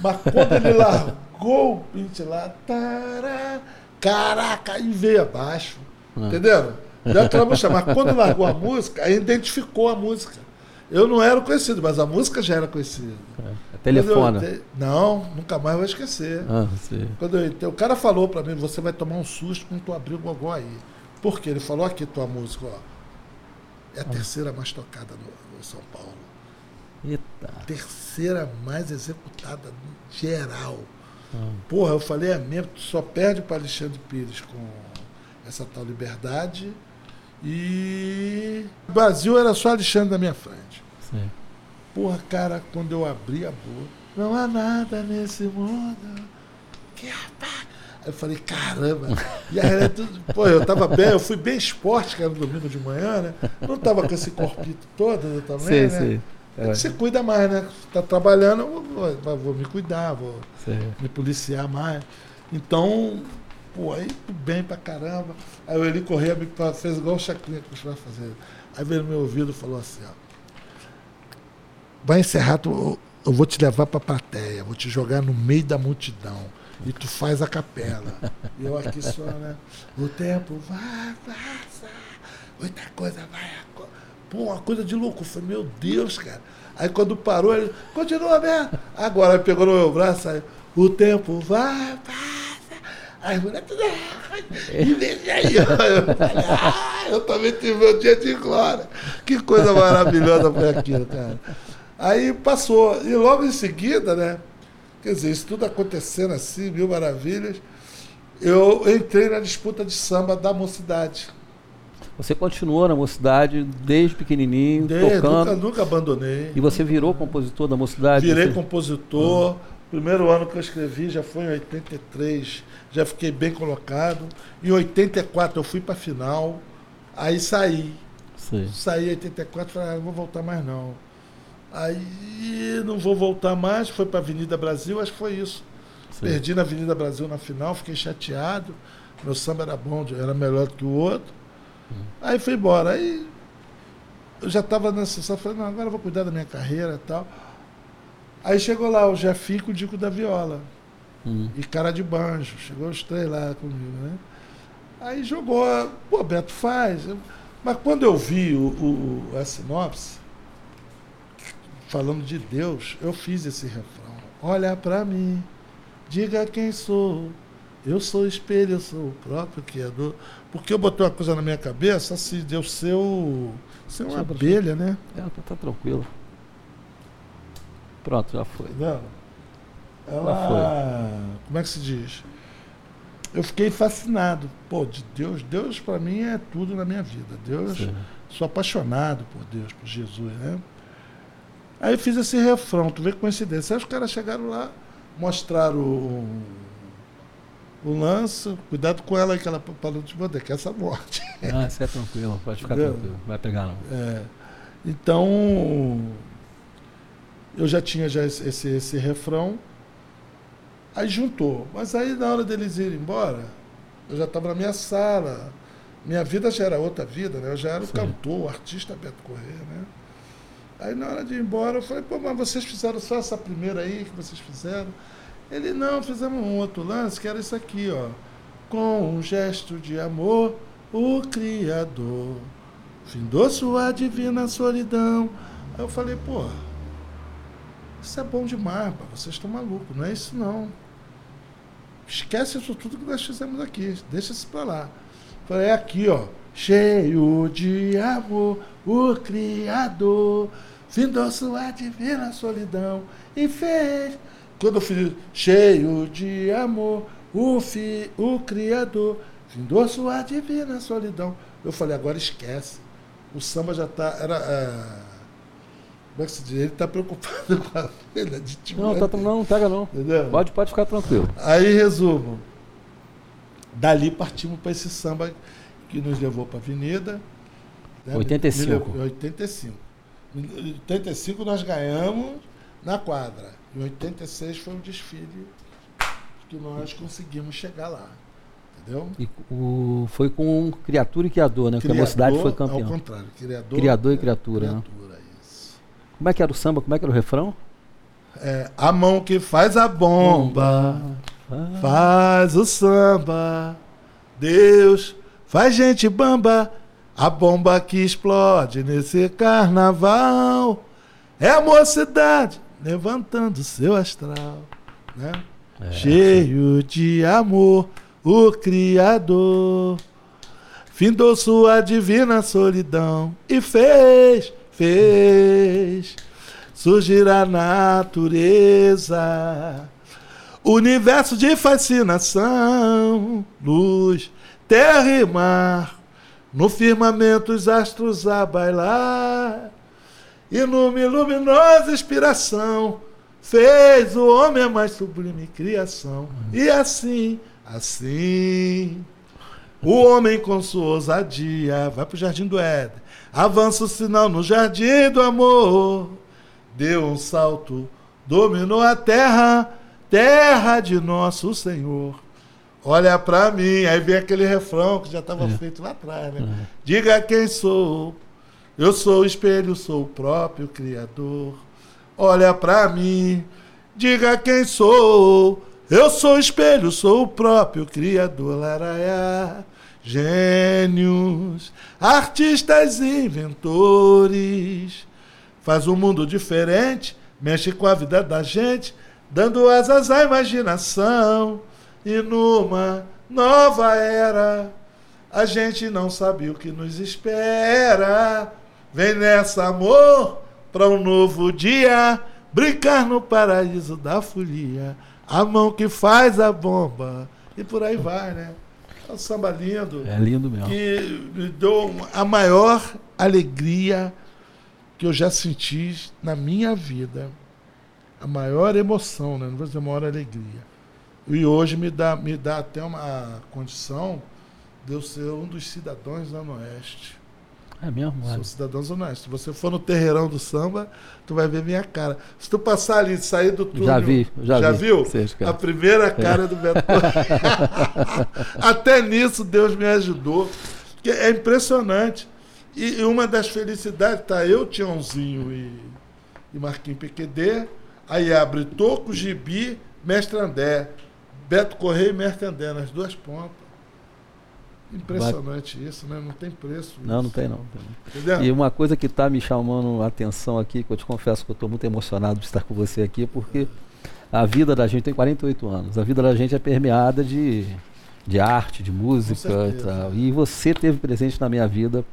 Mas quando ele largou o pinte lá, tará, caraca, e veio abaixo. Ah. Entendeu? Deu aquela murchada. Mas quando largou a música, aí identificou a música. Eu não era conhecido, mas a música já era conhecida. É, é telefona. Eu, não, nunca mais vou esquecer. Ah, quando eu, o cara falou para mim, você vai tomar um susto quando tu abrir o gogó aí. Por quê? Ele falou aqui tua música, ó. É a terceira mais tocada no, no São Paulo. Eita. Terceira mais executada geral. Ah. Porra, eu falei, é mesmo, só perde para Alexandre Pires com essa tal liberdade. E o Brasil era só Alexandre na minha frente. Sim. Porra, cara, quando eu abri a boca, não há nada nesse mundo que eu falei, caramba. E aí, né, tudo, pô, eu tava bem, eu fui bem esporte, era no domingo de manhã, né? Não tava com esse corpito todo também, sim, né? Sim. É. Você cuida mais, né? Tá trabalhando, eu vou, vou me cuidar, vou sim. me policiar mais. Então, Pô, aí bem pra caramba. Aí o Eli Correia me fez igual o Chacrinha que vai fazer. Aí veio no meu ouvido e falou assim, ó. Vai encerrar, tu, eu vou te levar pra plateia, vou te jogar no meio da multidão. E tu faz a capela. E eu aqui só, né? O tempo vai passar, muita coisa vai Pô, uma coisa de louco. Eu falei, meu Deus, cara. Aí quando parou, ele, continua mesmo. Agora ele pegou no meu braço, aí, o tempo vai, passa. Aí mulher, e veja aí, (laughs) eu, falei, ah, eu também tive meu dia de glória. Que coisa maravilhosa foi aquilo, cara. Aí passou. E logo em seguida, né? Quer dizer, isso tudo acontecendo assim, mil maravilhas. Eu entrei na disputa de samba da mocidade. Você continuou na mocidade desde pequenininho, desde, tocando. Nunca, nunca abandonei. E você virou compositor da mocidade? Virei você... compositor. Uhum. Primeiro ano que eu escrevi já foi em 83. Já fiquei bem colocado. Em 84 eu fui para final. Aí saí. Sim. Saí em 84 falei, ah, não vou voltar mais não. Aí não vou voltar mais, foi para Avenida Brasil, acho que foi isso. Sim. Perdi na Avenida Brasil na final, fiquei chateado. Meu samba era bom, era melhor do que o outro. Aí fui embora. Aí eu já estava nessa situação, falei, não, agora eu vou cuidar da minha carreira e tal. Aí chegou lá o Jefinho com o Dico da Viola. Hum. E cara de banjo. Chegou os três lá comigo, né? Aí jogou, pô, Beto faz. Mas quando eu vi o, o, a sinopse, falando de Deus, eu fiz esse refrão. Olha para mim, diga quem sou. Eu sou espelho, eu sou o próprio criador. Porque eu botei uma coisa na minha cabeça, assim, de eu ser, o, ser uma abelha, né? É, tá, tá, tranquilo. Pronto, já foi. Não. Ela, já foi. Como é que se diz? Eu fiquei fascinado. Pô, de Deus, Deus para mim é tudo na minha vida. Deus, Sim. sou apaixonado por Deus, por Jesus, né? Aí eu fiz esse refrão, tu vê que coincidência. Aí os caras chegaram lá, mostraram o lance, cuidado com ela que ela não te bater, que é essa morte. (laughs) Ah, isso é tranquilo, pode ficar Entendeu? tranquilo, vai pegar não. É, então, eu já tinha já esse, esse, esse, refrão, aí juntou. Mas aí na hora deles irem embora, eu já estava na minha sala, minha vida já era outra vida, né? Eu já era o cantor, o artista Beto Corrêa, né? Aí na hora de ir embora, eu falei, pô, mas vocês fizeram só essa primeira aí que vocês fizeram? Ele, não, fizemos um outro lance que era isso aqui, ó. Com um gesto de amor, o Criador findou sua divina solidão. Aí eu falei, pô, isso é bom demais, pá. vocês estão malucos, não é isso não. Esquece isso tudo que nós fizemos aqui, deixa isso pra lá. Falei, é aqui, ó. Cheio de amor, o Criador findou sua divina solidão e fez quando eu fiz cheio de amor, o, fi, o Criador findou sua divina solidão. Eu falei, agora esquece. O samba já está. Era, é, como é que se diz? Ele está preocupado (laughs) com a filha de tipo, Não, tá, não, não pega não. Entendeu? Pode, pode ficar tranquilo. Aí, resumo. Dali partimos para esse samba que nos levou para a Avenida. Né? 85. Levou, 85. Em 85 nós ganhamos na quadra. Em 86 foi um desfile que nós conseguimos chegar lá. Entendeu? E o, foi com criatura e criador, né? Criador, Porque a mocidade foi campeão. Ao contrário, criador, criador e criatura. Né? criatura né? Como é que era o samba? Como é que era o refrão? É, a mão que faz a bomba, bomba. faz o samba. Deus faz gente bamba, a bomba que explode nesse carnaval. É a mocidade levantando seu astral, né? É, Cheio de amor, o Criador findou sua divina solidão e fez, fez surgir a natureza, universo de fascinação, luz, terra e mar, no firmamento os astros a bailar e numa luminosa inspiração fez o homem a mais sublime criação. E assim, assim, o homem com sua ousadia vai para o jardim do Éden, avança o sinal no jardim do amor, deu um salto, dominou a terra, terra de nosso Senhor. Olha pra mim. Aí vem aquele refrão que já estava é. feito lá atrás, né? É. Diga quem sou. Eu sou o espelho, sou o próprio Criador. Olha pra mim. Diga quem sou. Eu sou o espelho, sou o próprio Criador. Laraiá. Gênios, artistas inventores. Faz um mundo diferente, mexe com a vida da gente, dando asas à imaginação. E numa nova era, a gente não sabe o que nos espera. Vem nessa, amor, para um novo dia, brincar no paraíso da folia. A mão que faz a bomba. E por aí vai, né? É um samba lindo. É lindo mesmo. Que me deu a maior alegria que eu já senti na minha vida. A maior emoção, né? Não vou dizer a maior alegria. E hoje me dá, me dá até uma condição de eu ser um dos cidadãos da Oeste. É mesmo? Sou cidadão honesto. Se você for no terreirão do samba, tu vai ver minha cara. Se tu passar ali, sair do túnel... Já vi, já, já vi. viu? a primeira é. cara é. do Beto (laughs) Até nisso Deus me ajudou. Que é impressionante. E, e, uma das felicidades, tá eu, Tiãozinho e, e Marquinhos PQD, aí abre Toco, Gibi, Mestre André, Beto Correia e Mestre André, nas duas pontas. Impressionante Vai... isso, né? Não tem preço. Não, isso. não tem não. Entendeu? E uma coisa que está me chamando a atenção aqui, que eu te confesso que eu estou muito emocionado de estar com você aqui, porque a vida da gente tem 48 anos. A vida da gente é permeada de, de arte, de música e tal. E você teve presente na minha vida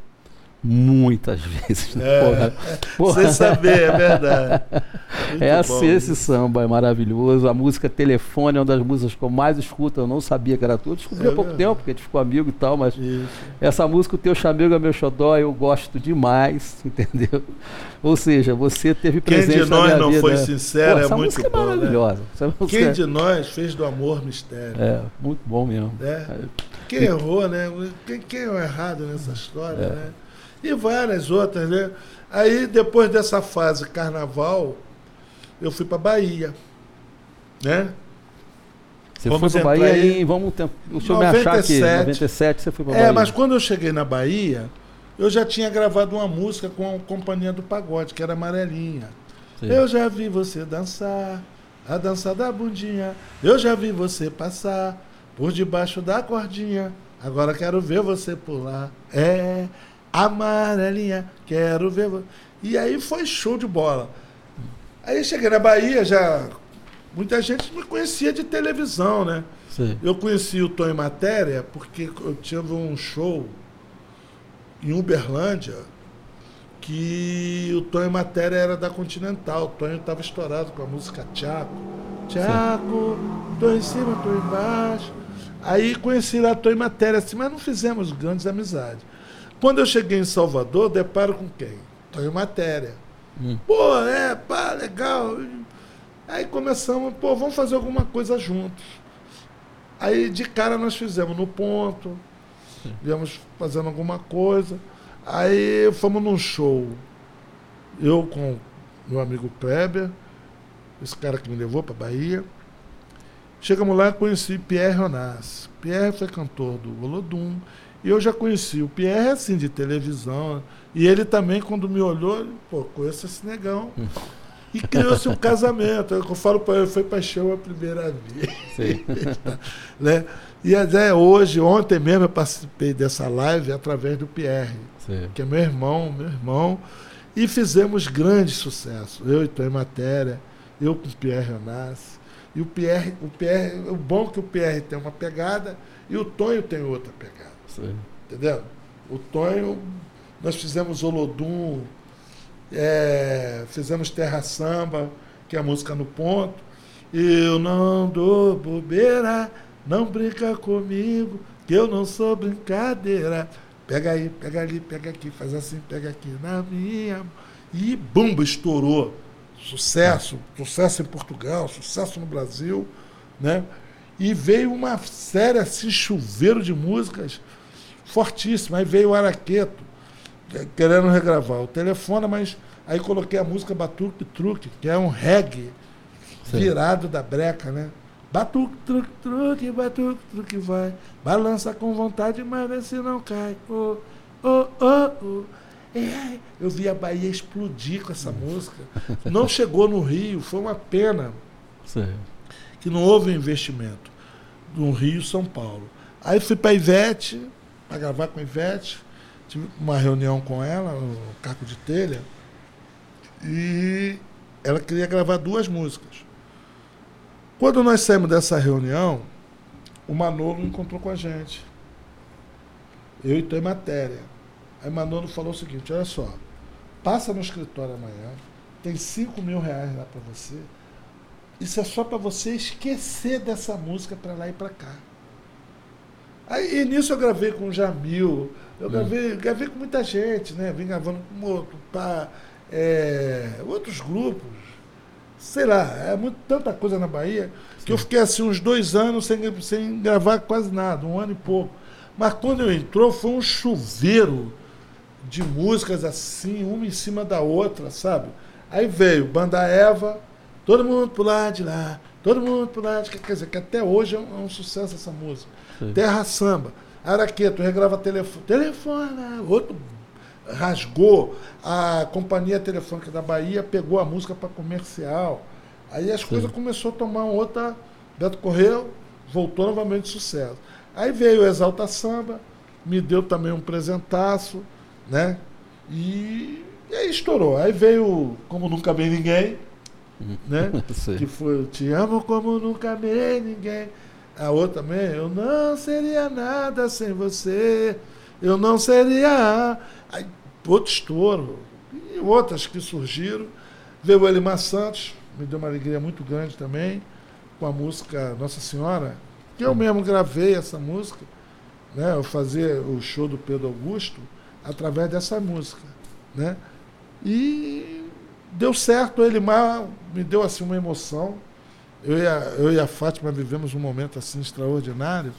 muitas (laughs) vezes. Né? É, porra. Sem saber, é verdade. (laughs) Essa, bom, esse samba é maravilhoso. A música Telefone é uma das músicas que eu mais escuto. Eu não sabia que era tua. Descobri é há pouco verdade. tempo, porque a gente ficou amigo e tal, mas isso. essa música, O Teu Chamego é Meu Xodó, eu gosto demais, (laughs) entendeu? Ou seja, você teve presente Quem de nós não vida. foi sincero Pô, é muito música bom, é maravilhosa. Né? Quem de nós fez do amor mistério? É, muito bom mesmo. É. Quem errou, né? Quem, quem é o errado nessa história, é. né? E várias outras, né? Aí, depois dessa fase carnaval, eu fui para Bahia, né? Você vamos foi para Bahia aí, em, vamos ter, o senhor 97, me achar que 97 você foi para é, Bahia. É, mas quando eu cheguei na Bahia, eu já tinha gravado uma música com a Companhia do Pagode, que era Amarelinha. Sim. Eu já vi você dançar, a dança da bundinha. Eu já vi você passar por debaixo da cordinha. Agora quero ver você pular. É, amarelinha, quero ver. E aí foi show de bola. Aí cheguei na Bahia, já. Muita gente me conhecia de televisão, né? Sim. Eu conheci o Tonho Matéria porque eu tive um show em Uberlândia que o Tonho Matéria era da Continental. O Tonho estava estourado com a música Tiago. Tiago, tô em cima, tô embaixo. Aí conheci lá Tonho Matéria, assim, mas não fizemos grandes amizades. Quando eu cheguei em Salvador, deparo com quem? Em matéria. Hum. Pô, é, pá, legal. Aí começamos, pô, vamos fazer alguma coisa juntos. Aí de cara nós fizemos no ponto, viemos fazendo alguma coisa. Aí fomos num show. Eu com meu amigo Kleber, esse cara que me levou para Bahia. Chegamos lá e conheci Pierre Onassi. Pierre foi cantor do Olodum. E eu já conheci o Pierre, assim, de televisão. E ele também, quando me olhou, ele, pô, conheço esse negão. E criou-se um casamento. Eu falo para ele, foi paixão à primeira vez. (laughs) né? E até hoje, ontem mesmo, eu participei dessa live através do Pierre, Sim. que é meu irmão, meu irmão. E fizemos grande sucesso. Eu e em Matéria, eu com o Pierre Renasce. E o Pierre, o Pierre, o bom é que o Pierre tem uma pegada e o Tonho tem outra pegada. Entendeu? O Tonho, nós fizemos Olodum, é, fizemos Terra Samba, que é a música no ponto. Eu não dou bobeira, não brinca comigo, que eu não sou brincadeira. Pega aí, pega ali, pega aqui, faz assim, pega aqui na minha. E bumba, estourou. Sucesso, sucesso em Portugal, sucesso no Brasil, né? E veio uma série assim, chuveiro de músicas fortíssimo. Aí veio o Araqueto, querendo regravar o telefone, mas aí coloquei a música Batuque Truque, que é um reggae Sim. virado da breca, né? Batuque, truque, truque, batuque, truque, vai. Balança com vontade, mas vê se não cai. Oh, oh, oh, oh. Eu vi a Bahia explodir com essa música. Não chegou no Rio, foi uma pena Sim. que não houve investimento no Rio São Paulo. Aí fui para Ivete, para gravar com a Ivete, tive uma reunião com ela, no Caco de Telha, e ela queria gravar duas músicas. Quando nós saímos dessa reunião, o Manolo encontrou com a gente. Eu e Tem Matéria. Aí Manolo falou o seguinte, olha só, passa no escritório amanhã, tem 5 mil reais lá para você. Isso é só para você esquecer dessa música para lá e para cá. Aí e nisso eu gravei com o Jamil, eu gravei, gravei com muita gente, né? Vim gravando com outro, pá, é, outros grupos. Sei lá, é muito, tanta coisa na Bahia que eu fiquei assim uns dois anos sem, sem gravar quase nada, um ano e pouco. Mas quando eu entrou foi um chuveiro de músicas assim, uma em cima da outra, sabe? Aí veio Banda Eva, todo mundo pro lado de lá, todo mundo pro lado de cá. Quer dizer, que até hoje é um, é um sucesso essa música. Sim. Terra Samba, Araqueto, regrava telefone, telefona, outro rasgou, a companhia telefônica da Bahia pegou a música para comercial. Aí as coisas começou a tomar outra. Beto Correio voltou novamente sucesso. Aí veio o Exalta Samba, me deu também um presentaço, né? E, e aí estourou. Aí veio Como Nunca Bem Ninguém, né? (laughs) Sim. que foi Te Amo Como Nunca Bem Ninguém. A outra também, Eu Não Seria Nada Sem Você, Eu Não Seria... Aí, outro estouro. E outras que surgiram. Veio o Elimar Santos, me deu uma alegria muito grande também, com a música Nossa Senhora, que eu mesmo gravei essa música, né? Eu fazia o show do Pedro Augusto através dessa música, né? E deu certo, o Elimar me deu assim uma emoção. Eu e, a, eu e a Fátima vivemos um momento assim extraordinário,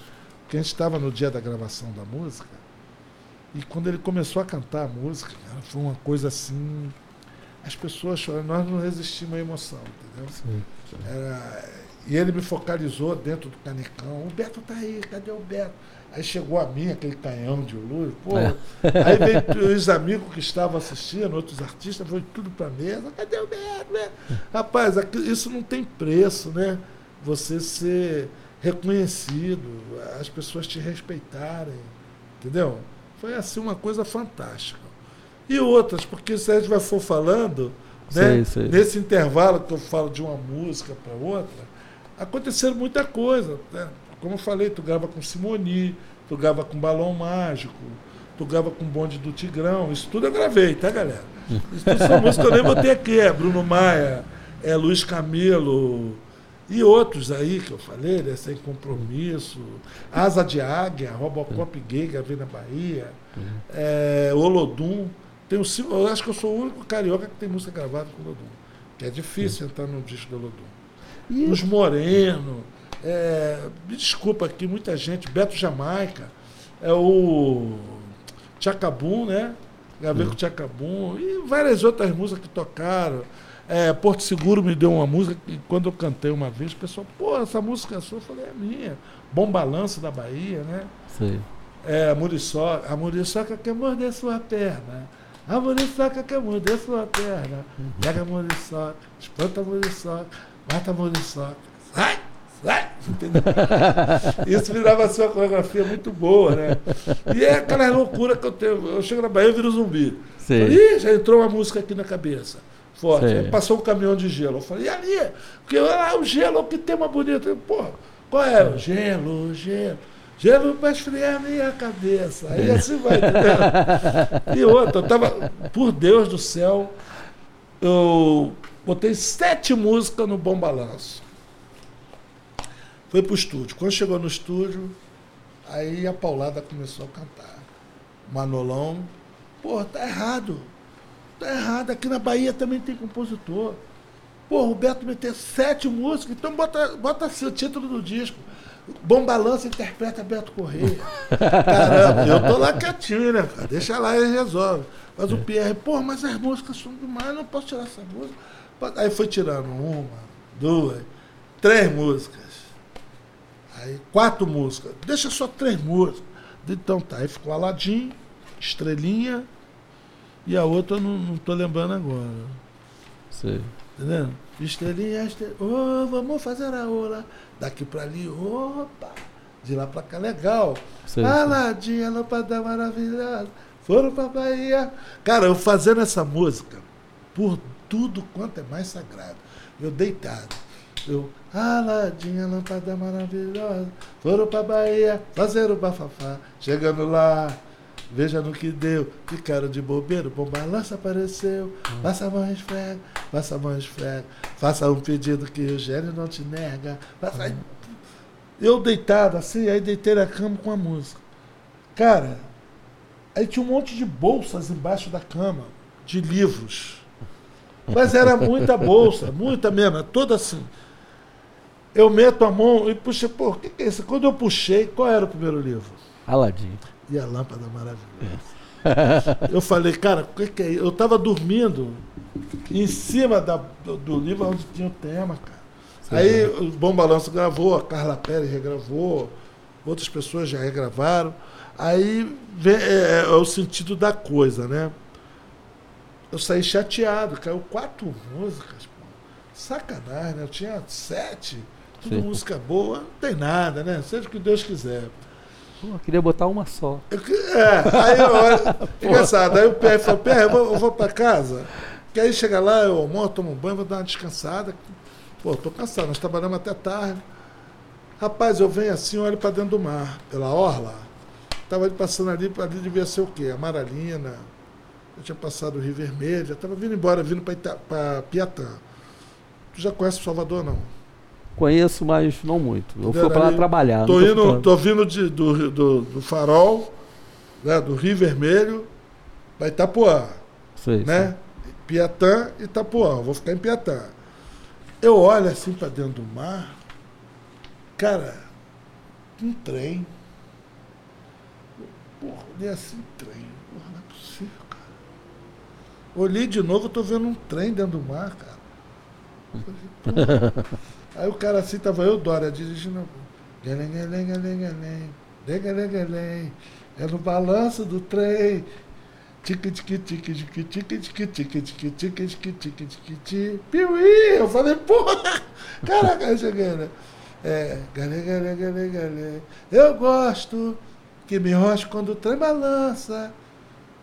que a gente estava no dia da gravação da música, e quando ele começou a cantar a música, cara, foi uma coisa assim. As pessoas nós não resistimos à emoção, entendeu? Sim. Era- e ele me focalizou dentro do canecão. O Beto tá aí, cadê o Beto? Aí chegou a mim, aquele canhão de luz. Pô, É. Aí veio os amigos que estavam assistindo, outros artistas, foi tudo pra mesa. Cadê o Beto? Beto? Rapaz, isso não tem preço, né? Você ser reconhecido, as pessoas te respeitarem, entendeu? Foi assim uma coisa fantástica. E outras, porque se a gente vai for falando, Sei, né, sei. nesse intervalo que eu falo de uma música para outra, aconteceram muita coisa. né? Como eu falei, tu grava com Simoni, tu grava com Balão Mágico, tu grava com Bonde do Tigrão, isso tudo eu gravei, tá, galera? Isso tudo são músicas que eu nem botei aqui, é Bruno Maia, é Luiz Camilo e outros aí que eu falei, né? Sem Compromisso, Asa de Águia, Robocop Gay, gravei na Bahia, é, Olodum. Tenho cinco, eu acho que eu sou o único carioca que tem música gravada com Olodum. Que é difícil entrar no disco do Olodum. Os Moreno, é, me desculpa aqui, muita gente, Beto Jamaica, é o Tchacabum, né? Gravei com o Tchacabum e várias outras músicas que tocaram. É, Porto Seguro me deu uma música que quando eu cantei uma vez, o pessoal, pô, essa música é sua, eu falei, é minha. Bom Balanço da Bahia, né? Sei. É, a muriçoca, a muriçoca quer morder sua perna. A muriçoca quer morder sua perna. Pega a muriçoca, espanta a muriçoca, mata a muriçoca. Sai. Entendeu? (laughs) Isso virava assim, uma coreografia muito boa, né? E é aquela loucura que eu tenho. Eu chego na Bahia e viro zumbi. Sei. Falei, Ih, já entrou uma música aqui na cabeça. Forte. Aí passou um caminhão de gelo. Eu falei, e ali? Porque ah, o gelo, que tema bonito. Eu, Porra, qual é? O gelo, gelo. Gelo para esfriar minha cabeça. Aí assim vai? E outra, eu tava, por Deus do céu, eu botei sete músicas no Bom Balanço. Foi pro estúdio. Quando chegou no estúdio, aí a Paulada começou a cantar. Manolão, pô, tá errado. Tá errado. Aqui na Bahia também tem compositor. Pô, o Beto meteu sete músicas, então bota, bota assim o título do disco. Bom Balanço interpreta Beto Correia. (laughs) Caramba, eu tô lá quietinho, né, cara? Deixa lá e resolve. Mas o Pierre, pô, mas as músicas são demais, eu não posso tirar essa música. Aí foi tirando uma, duas, três músicas. Aí, quatro músicas. Deixa só três músicas. Então tá, aí ficou Aladim, Estrelinha e a outra eu não, não tô lembrando agora. Sei. Entendeu? Estrelinha, estrelinha. Ô, vamos fazer a ola. Daqui pra ali, opa. De lá pra cá, legal. Sei, Aladim, a lâmpada maravilhosa. Foram pra Bahia. Cara, eu fazendo essa música, por tudo quanto é mais sagrado. Eu deitado. Eu, Aladim, a lâmpada maravilhosa. Foram pra Bahia fazer o bafafá. Chegando lá, veja no que deu. Ficaram de bobeiro, bom balanço apareceu. Passa a mão, esfrega, passa a mão, esfrega. Faça um pedido que o gênio não te nega. Aí, Eu deitado assim, aí deitei na cama com a música. Cara, aí tinha um monte de bolsas embaixo da cama, de livros. Mas era muita bolsa, muita mesmo, toda assim. Eu meto a mão e puxei, pô, o que, que é isso? Quando eu puxei, qual era o primeiro livro? Aladim. E a lâmpada maravilhosa. Eu falei, cara, o que, que é isso? Eu estava dormindo em cima da- do, do livro onde tinha o tema, cara. Aí o Bom Balanço gravou, a Carla Pérez regravou, outras pessoas já regravaram. Aí vem, é, é o sentido da coisa, né? Eu saí chateado, caiu quatro músicas, pô. Sacanagem, né? Eu tinha sete, tudo Sim. música boa, não tem nada, né? Seja o que Deus quiser. Pô, eu queria botar uma só. Eu É, aí eu olho, (laughs) engraçado, aí o PR falou, PR, eu vou, eu vou pra casa, que aí chega lá, eu almoço, tomo um banho, vou dar uma descansada. Pô, tô cansado, nós trabalhamos até tarde. Rapaz, eu venho assim, olho pra dentro do mar, pela orla. Tava passando ali, ali devia ser o quê? Amaralina. Eu tinha passado o Rio Vermelho, já tava vindo embora, vindo pra Piatã. Tu já conhece o Salvador, não? Conheço, mas não muito. Eu fui pra lá trabalhar. Tô, indo, tô vindo de- do, do, do farol, né, do Rio Vermelho, pra Itapuã, Sei, né? Piatã e Itapuã. Vou ficar em Piatã. Eu olho assim pra dentro do mar, cara, um trem. Porra, olhei assim, trem. Porra, não é possível, cara. Olhei de novo, eu tô vendo um trem dentro do mar, cara. (laughs) Falei, porra. Aí o cara assim, tava eu, Dória, dirigindo. É no balanço do trem. Tique, tique, tique, tique, tique, tique, tique, tique, tique, tique, tique, tique, tique. Piuí! Eu falei, porra! Caraca, eu cheguei, né? É, galê, galê, galê, galê. Eu gosto que me roche quando o trem balança.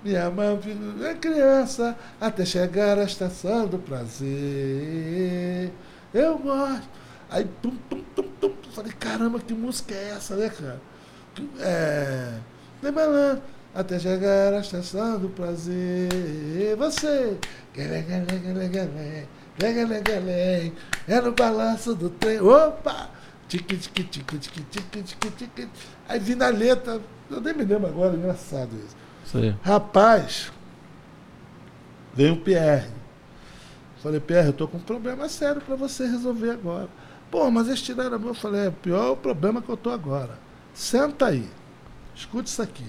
Minha mão é criança até chegar à estação do prazer. Eu gosto. Aí, tum, tum, tum, tum. Falei, caramba, que música é essa, né, cara? É. Trem balança até chegar à estação do prazer. Você. É no balanço do trem. Opa! Tique, tique, tique, tique, tique, tique, tique. Aí vi na letra. Eu nem me lembro agora, engraçado isso. sei. Rapaz, veio o PR. Falei, PR, eu tô com um problema sério para você resolver agora. Pô, mas eles tiraram a mão. Eu falei, é o pior problema que eu tô agora. Senta aí. Escute isso aqui.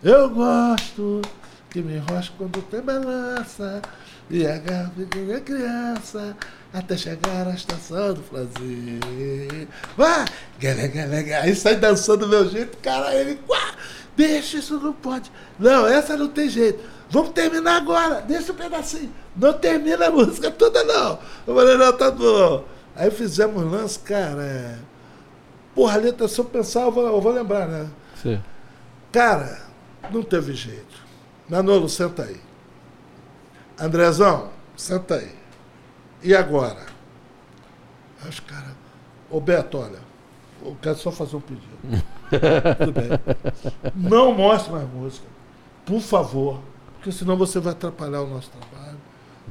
Eu gosto que me enrosca quando tem balança e agarra a criança até chegar à estação do. Vai! Galé, galé, galé. Aí sai dançando do meu jeito, cara, ele, quá! Deixa, isso não pode. Não, essa não tem jeito. Vamos terminar agora, deixa um pedacinho. Não termina a música toda, não. Eu falei, não, tá bom. Aí fizemos lance, cara. é... Porra, a letra, se eu pensar, eu vou, eu vou lembrar, né? sei. Cara, não teve jeito. Manolo, senta aí. Andrezão, senta aí. E agora? Aí os caras. Ô Beto, olha, eu quero só fazer um pedido. (laughs) Tudo bem. Não mostre mais música. Por favor. Porque senão você vai atrapalhar o nosso trabalho.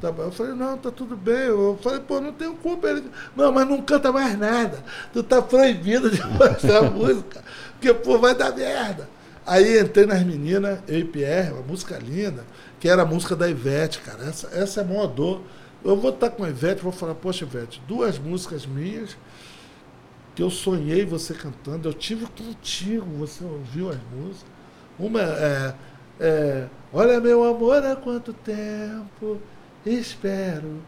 Tá. Eu falei, não, tá tudo bem. Eu falei, pô, não tenho culpa. Ele, não, mas não canta mais nada. Tu tá proibido de (laughs) mostrar música. Porque, pô, vai dar merda. Aí entrei nas meninas, eu e Pierre, uma música linda, que era a música da Ivete, cara. Essa, essa é a maior dor. Eu vou estar com a Ivete, vou falar, poxa, Ivete, duas músicas minhas que eu sonhei você cantando, eu tive contigo, você ouviu as músicas. Uma é, é Olha meu amor, há quanto tempo espero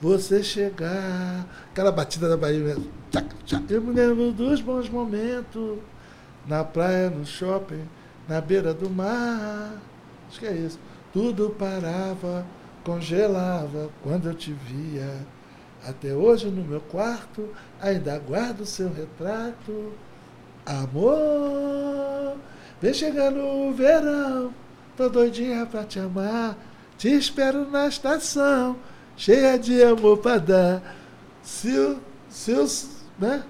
você chegar. Aquela batida da Bahia mesmo. Eu me lembro dos bons momentos. Na praia, no shopping, na beira do mar. Acho que é isso. Tudo parava, congelava quando eu te via. Até hoje no meu quarto ainda guardo seu retrato. Amor, vem chegando o verão, tô doidinha pra te amar. Te espero na estação, cheia de amor pra dar. Se o, se o, né?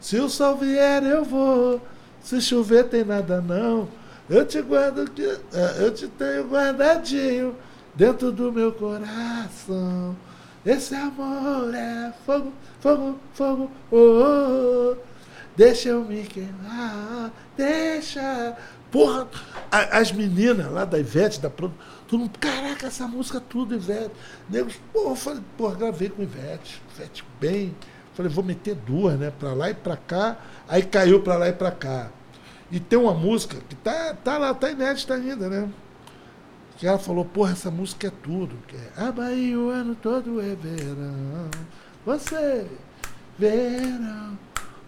se o sol vier, eu vou. Se chover, tem nada não. Eu te guardo, é, eu te tenho guardadinho dentro do meu coração. Esse amor é fogo, fogo, fogo, oh, oh, oh. Deixa eu me queimar, deixa. Porra, as meninas lá da Ivete, da Todo mundo, caraca, essa música tudo, Ivete. Negros, porra, eu falei, porra, gravei com Ivete, Ivete bem. Falei, vou meter duas, né? Pra lá e pra cá. Aí caiu pra lá e pra cá. E tem uma música que tá, tá lá, tá inédita ainda, né? que ela falou, porra, essa música é tudo. Que é, a Bahia o ano todo é verão. Você, verão.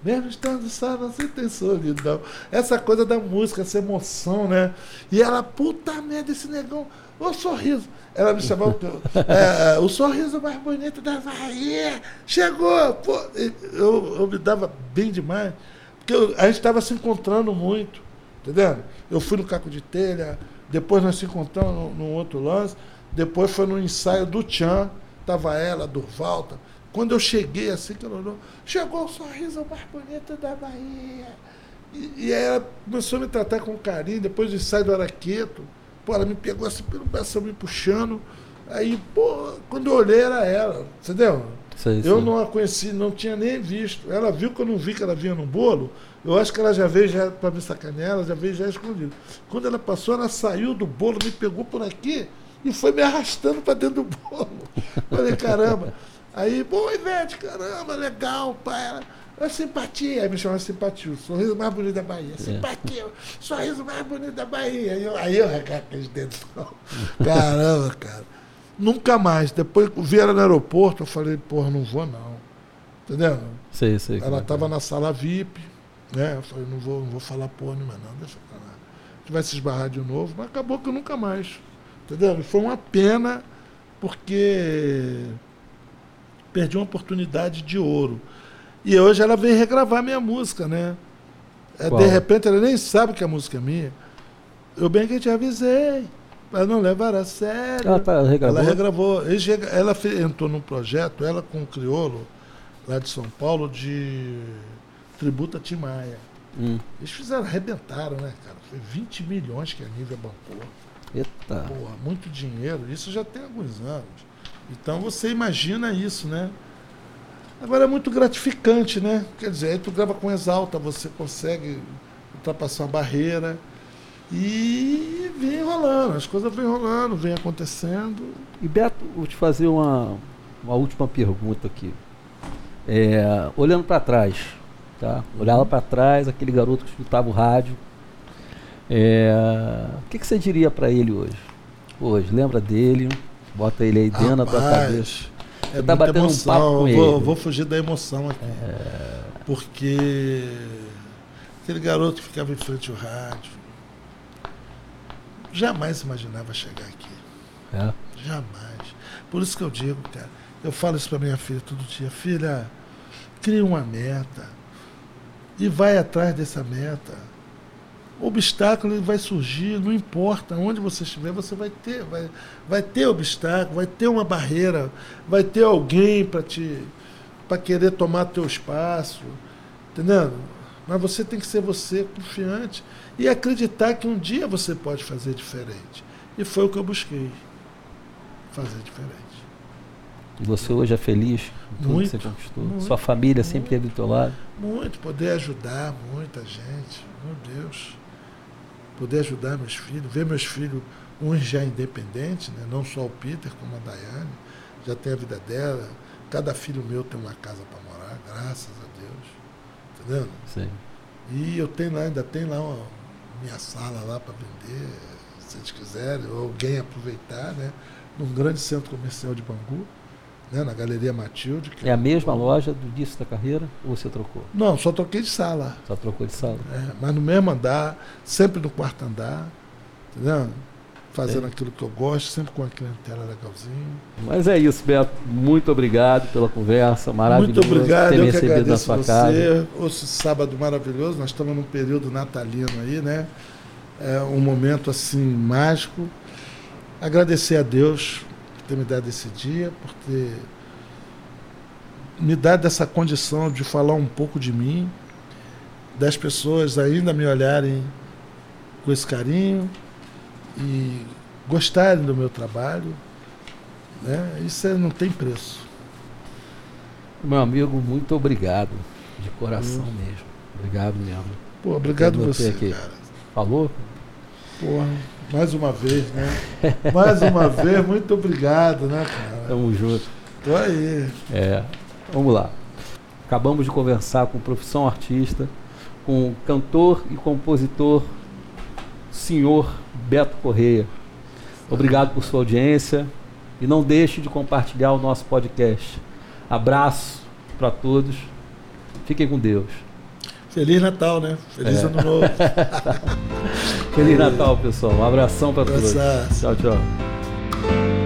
Mesmo estando só, se tem solidão. Essa coisa da música, essa emoção, né? E ela, puta merda, esse negão, o sorriso. Ela me chamou, é, o sorriso mais bonito da Bahia. Chegou! Pô, eu, eu me dava bem demais. Porque eu, a gente estava se encontrando muito, entendendo? Eu fui no Caco de Telha, depois nós se encontramos num outro lance. Depois foi no ensaio do Tchan. Tava ela, Durvalta. Quando eu cheguei assim, que ela olhou, chegou o sorriso mais bonito da Bahia. E, e aí ela começou a me tratar com carinho, depois do ensaio do Araqueto. Pô, ela me pegou assim pelo braço, me puxando. Aí, pô, quando eu olhei era ela, entendeu? Sei, eu não a conheci, não tinha nem visto. Ela viu que eu não vi que ela vinha no bolo. Eu acho que ela já veio já para me sacanear, ela já veio já escondido. Quando ela passou, ela saiu do bolo, me pegou por aqui e foi me arrastando para dentro do bolo. (laughs) Falei, caramba. Aí, pô, Ivete, caramba, legal, pai. Ela, é simpatia, aí me chamava simpatia, o sorriso mais bonito da Bahia. É. Simpatia, sorriso mais bonito da Bahia. Aí eu, aí eu recaquei de dentro. Caramba, cara. Nunca mais. Depois vi ela no aeroporto, eu falei, porra, não vou não. Entendeu? Sei, sei. Ela estava é, é. na sala VIP, né? Eu falei, não vou, não vou falar porra nenhuma, não, deixa pra lá. A gente vai se esbarrar de novo, mas acabou que nunca mais. Entendeu? Foi uma pena, porque perdi uma oportunidade de ouro. E hoje ela vem regravar minha música, né? É, de repente ela nem sabe que a música é minha. Eu bem que te avisei, para não levar a sério. Ela, tá, regravou? ela regravou. Ela entrou num projeto, ela com o Criolo, lá de São Paulo, de tributo a Tim Maia. Hum. Eles fizeram, arrebentaram, né, cara? Foi 20 milhões que a Nívia bancou. Eita. Porra, muito dinheiro. Isso já tem alguns anos. Então você imagina isso, né? Agora é muito gratificante, né? Quer dizer, aí tu grava com Exalta, você consegue ultrapassar uma barreira e vem rolando, as coisas vêm rolando, vem acontecendo. E Beto, vou te fazer uma, uma última pergunta aqui. É, olhando para trás, tá? Olhava para trás, aquele garoto que escutava o rádio. É, o que, que você diria para ele hoje? Hoje, lembra dele? Bota ele aí dentro da tua cabeça. Você é tá batendo emoção. um papo com vou, ele. Vou fugir da emoção aqui. É... Porque aquele garoto que ficava em frente ao rádio jamais imaginava chegar aqui. É? Jamais. Por isso que eu digo, cara, eu falo isso para minha filha todo dia, filha, cria uma meta e vai atrás dessa meta obstáculo vai surgir, não importa onde você estiver, você vai ter, vai, vai ter obstáculo, vai ter uma barreira, vai ter alguém para te para querer tomar teu espaço, entendendo? Mas você tem que ser você, confiante e acreditar que um dia você pode fazer diferente. E foi o que eu busquei, fazer diferente. E você hoje é feliz com tudo muito, que você conquistou? Muito, Sua família muito, sempre teve do teu lado? Muito, poder ajudar muita gente, meu Deus poder ajudar meus filhos, ver meus filhos, uns já independentes, né? não só o Peter, como a Daiane, já tem a vida dela. Cada filho meu tem uma casa para morar, graças a Deus. Entendeu? Sim. E eu tenho lá, ainda tem lá uma, minha sala lá para vender, se eles quiserem, ou alguém aproveitar, né? Num grande centro comercial de Bangu. Né, na Galeria Matilde. É a mesma loja do início da carreira ou você trocou? Não, só troquei de sala. Só trocou de sala? É, mas no mesmo andar, sempre no quarto andar, entendeu? Fazendo é. aquilo que eu gosto, sempre com a clientela legalzinho. Mas é isso, Beto. Muito obrigado pela conversa, maravilhoso. Muito obrigado, ter eu me que recebido na sua você. casa. Hoje sábado maravilhoso, nós estamos num período natalino aí, né? É um momento assim mágico. Agradecer a Deus ter me dado esse dia, por ter me dado essa condição de falar um pouco de mim, das pessoas ainda me olharem com esse carinho e gostarem do meu trabalho. Né? Isso não tem preço. Meu amigo, muito obrigado. De coração hum. mesmo. Obrigado mesmo. Pô, obrigado você, aqui. cara. Falou? Porra, mais uma vez, né? mais uma vez, muito obrigado, né, cara? Tamo junto. Tô aí. É. Vamos lá. Acabamos de conversar com profissão artista, com cantor e compositor, senhor Beto Correia. Obrigado por sua audiência e não deixe de compartilhar o nosso podcast. Abraço para todos. Fiquem com Deus. Feliz Natal, né? Feliz é. Ano Novo. (laughs) Feliz Natal, pessoal. Um abração para todos. Tchau, tchau.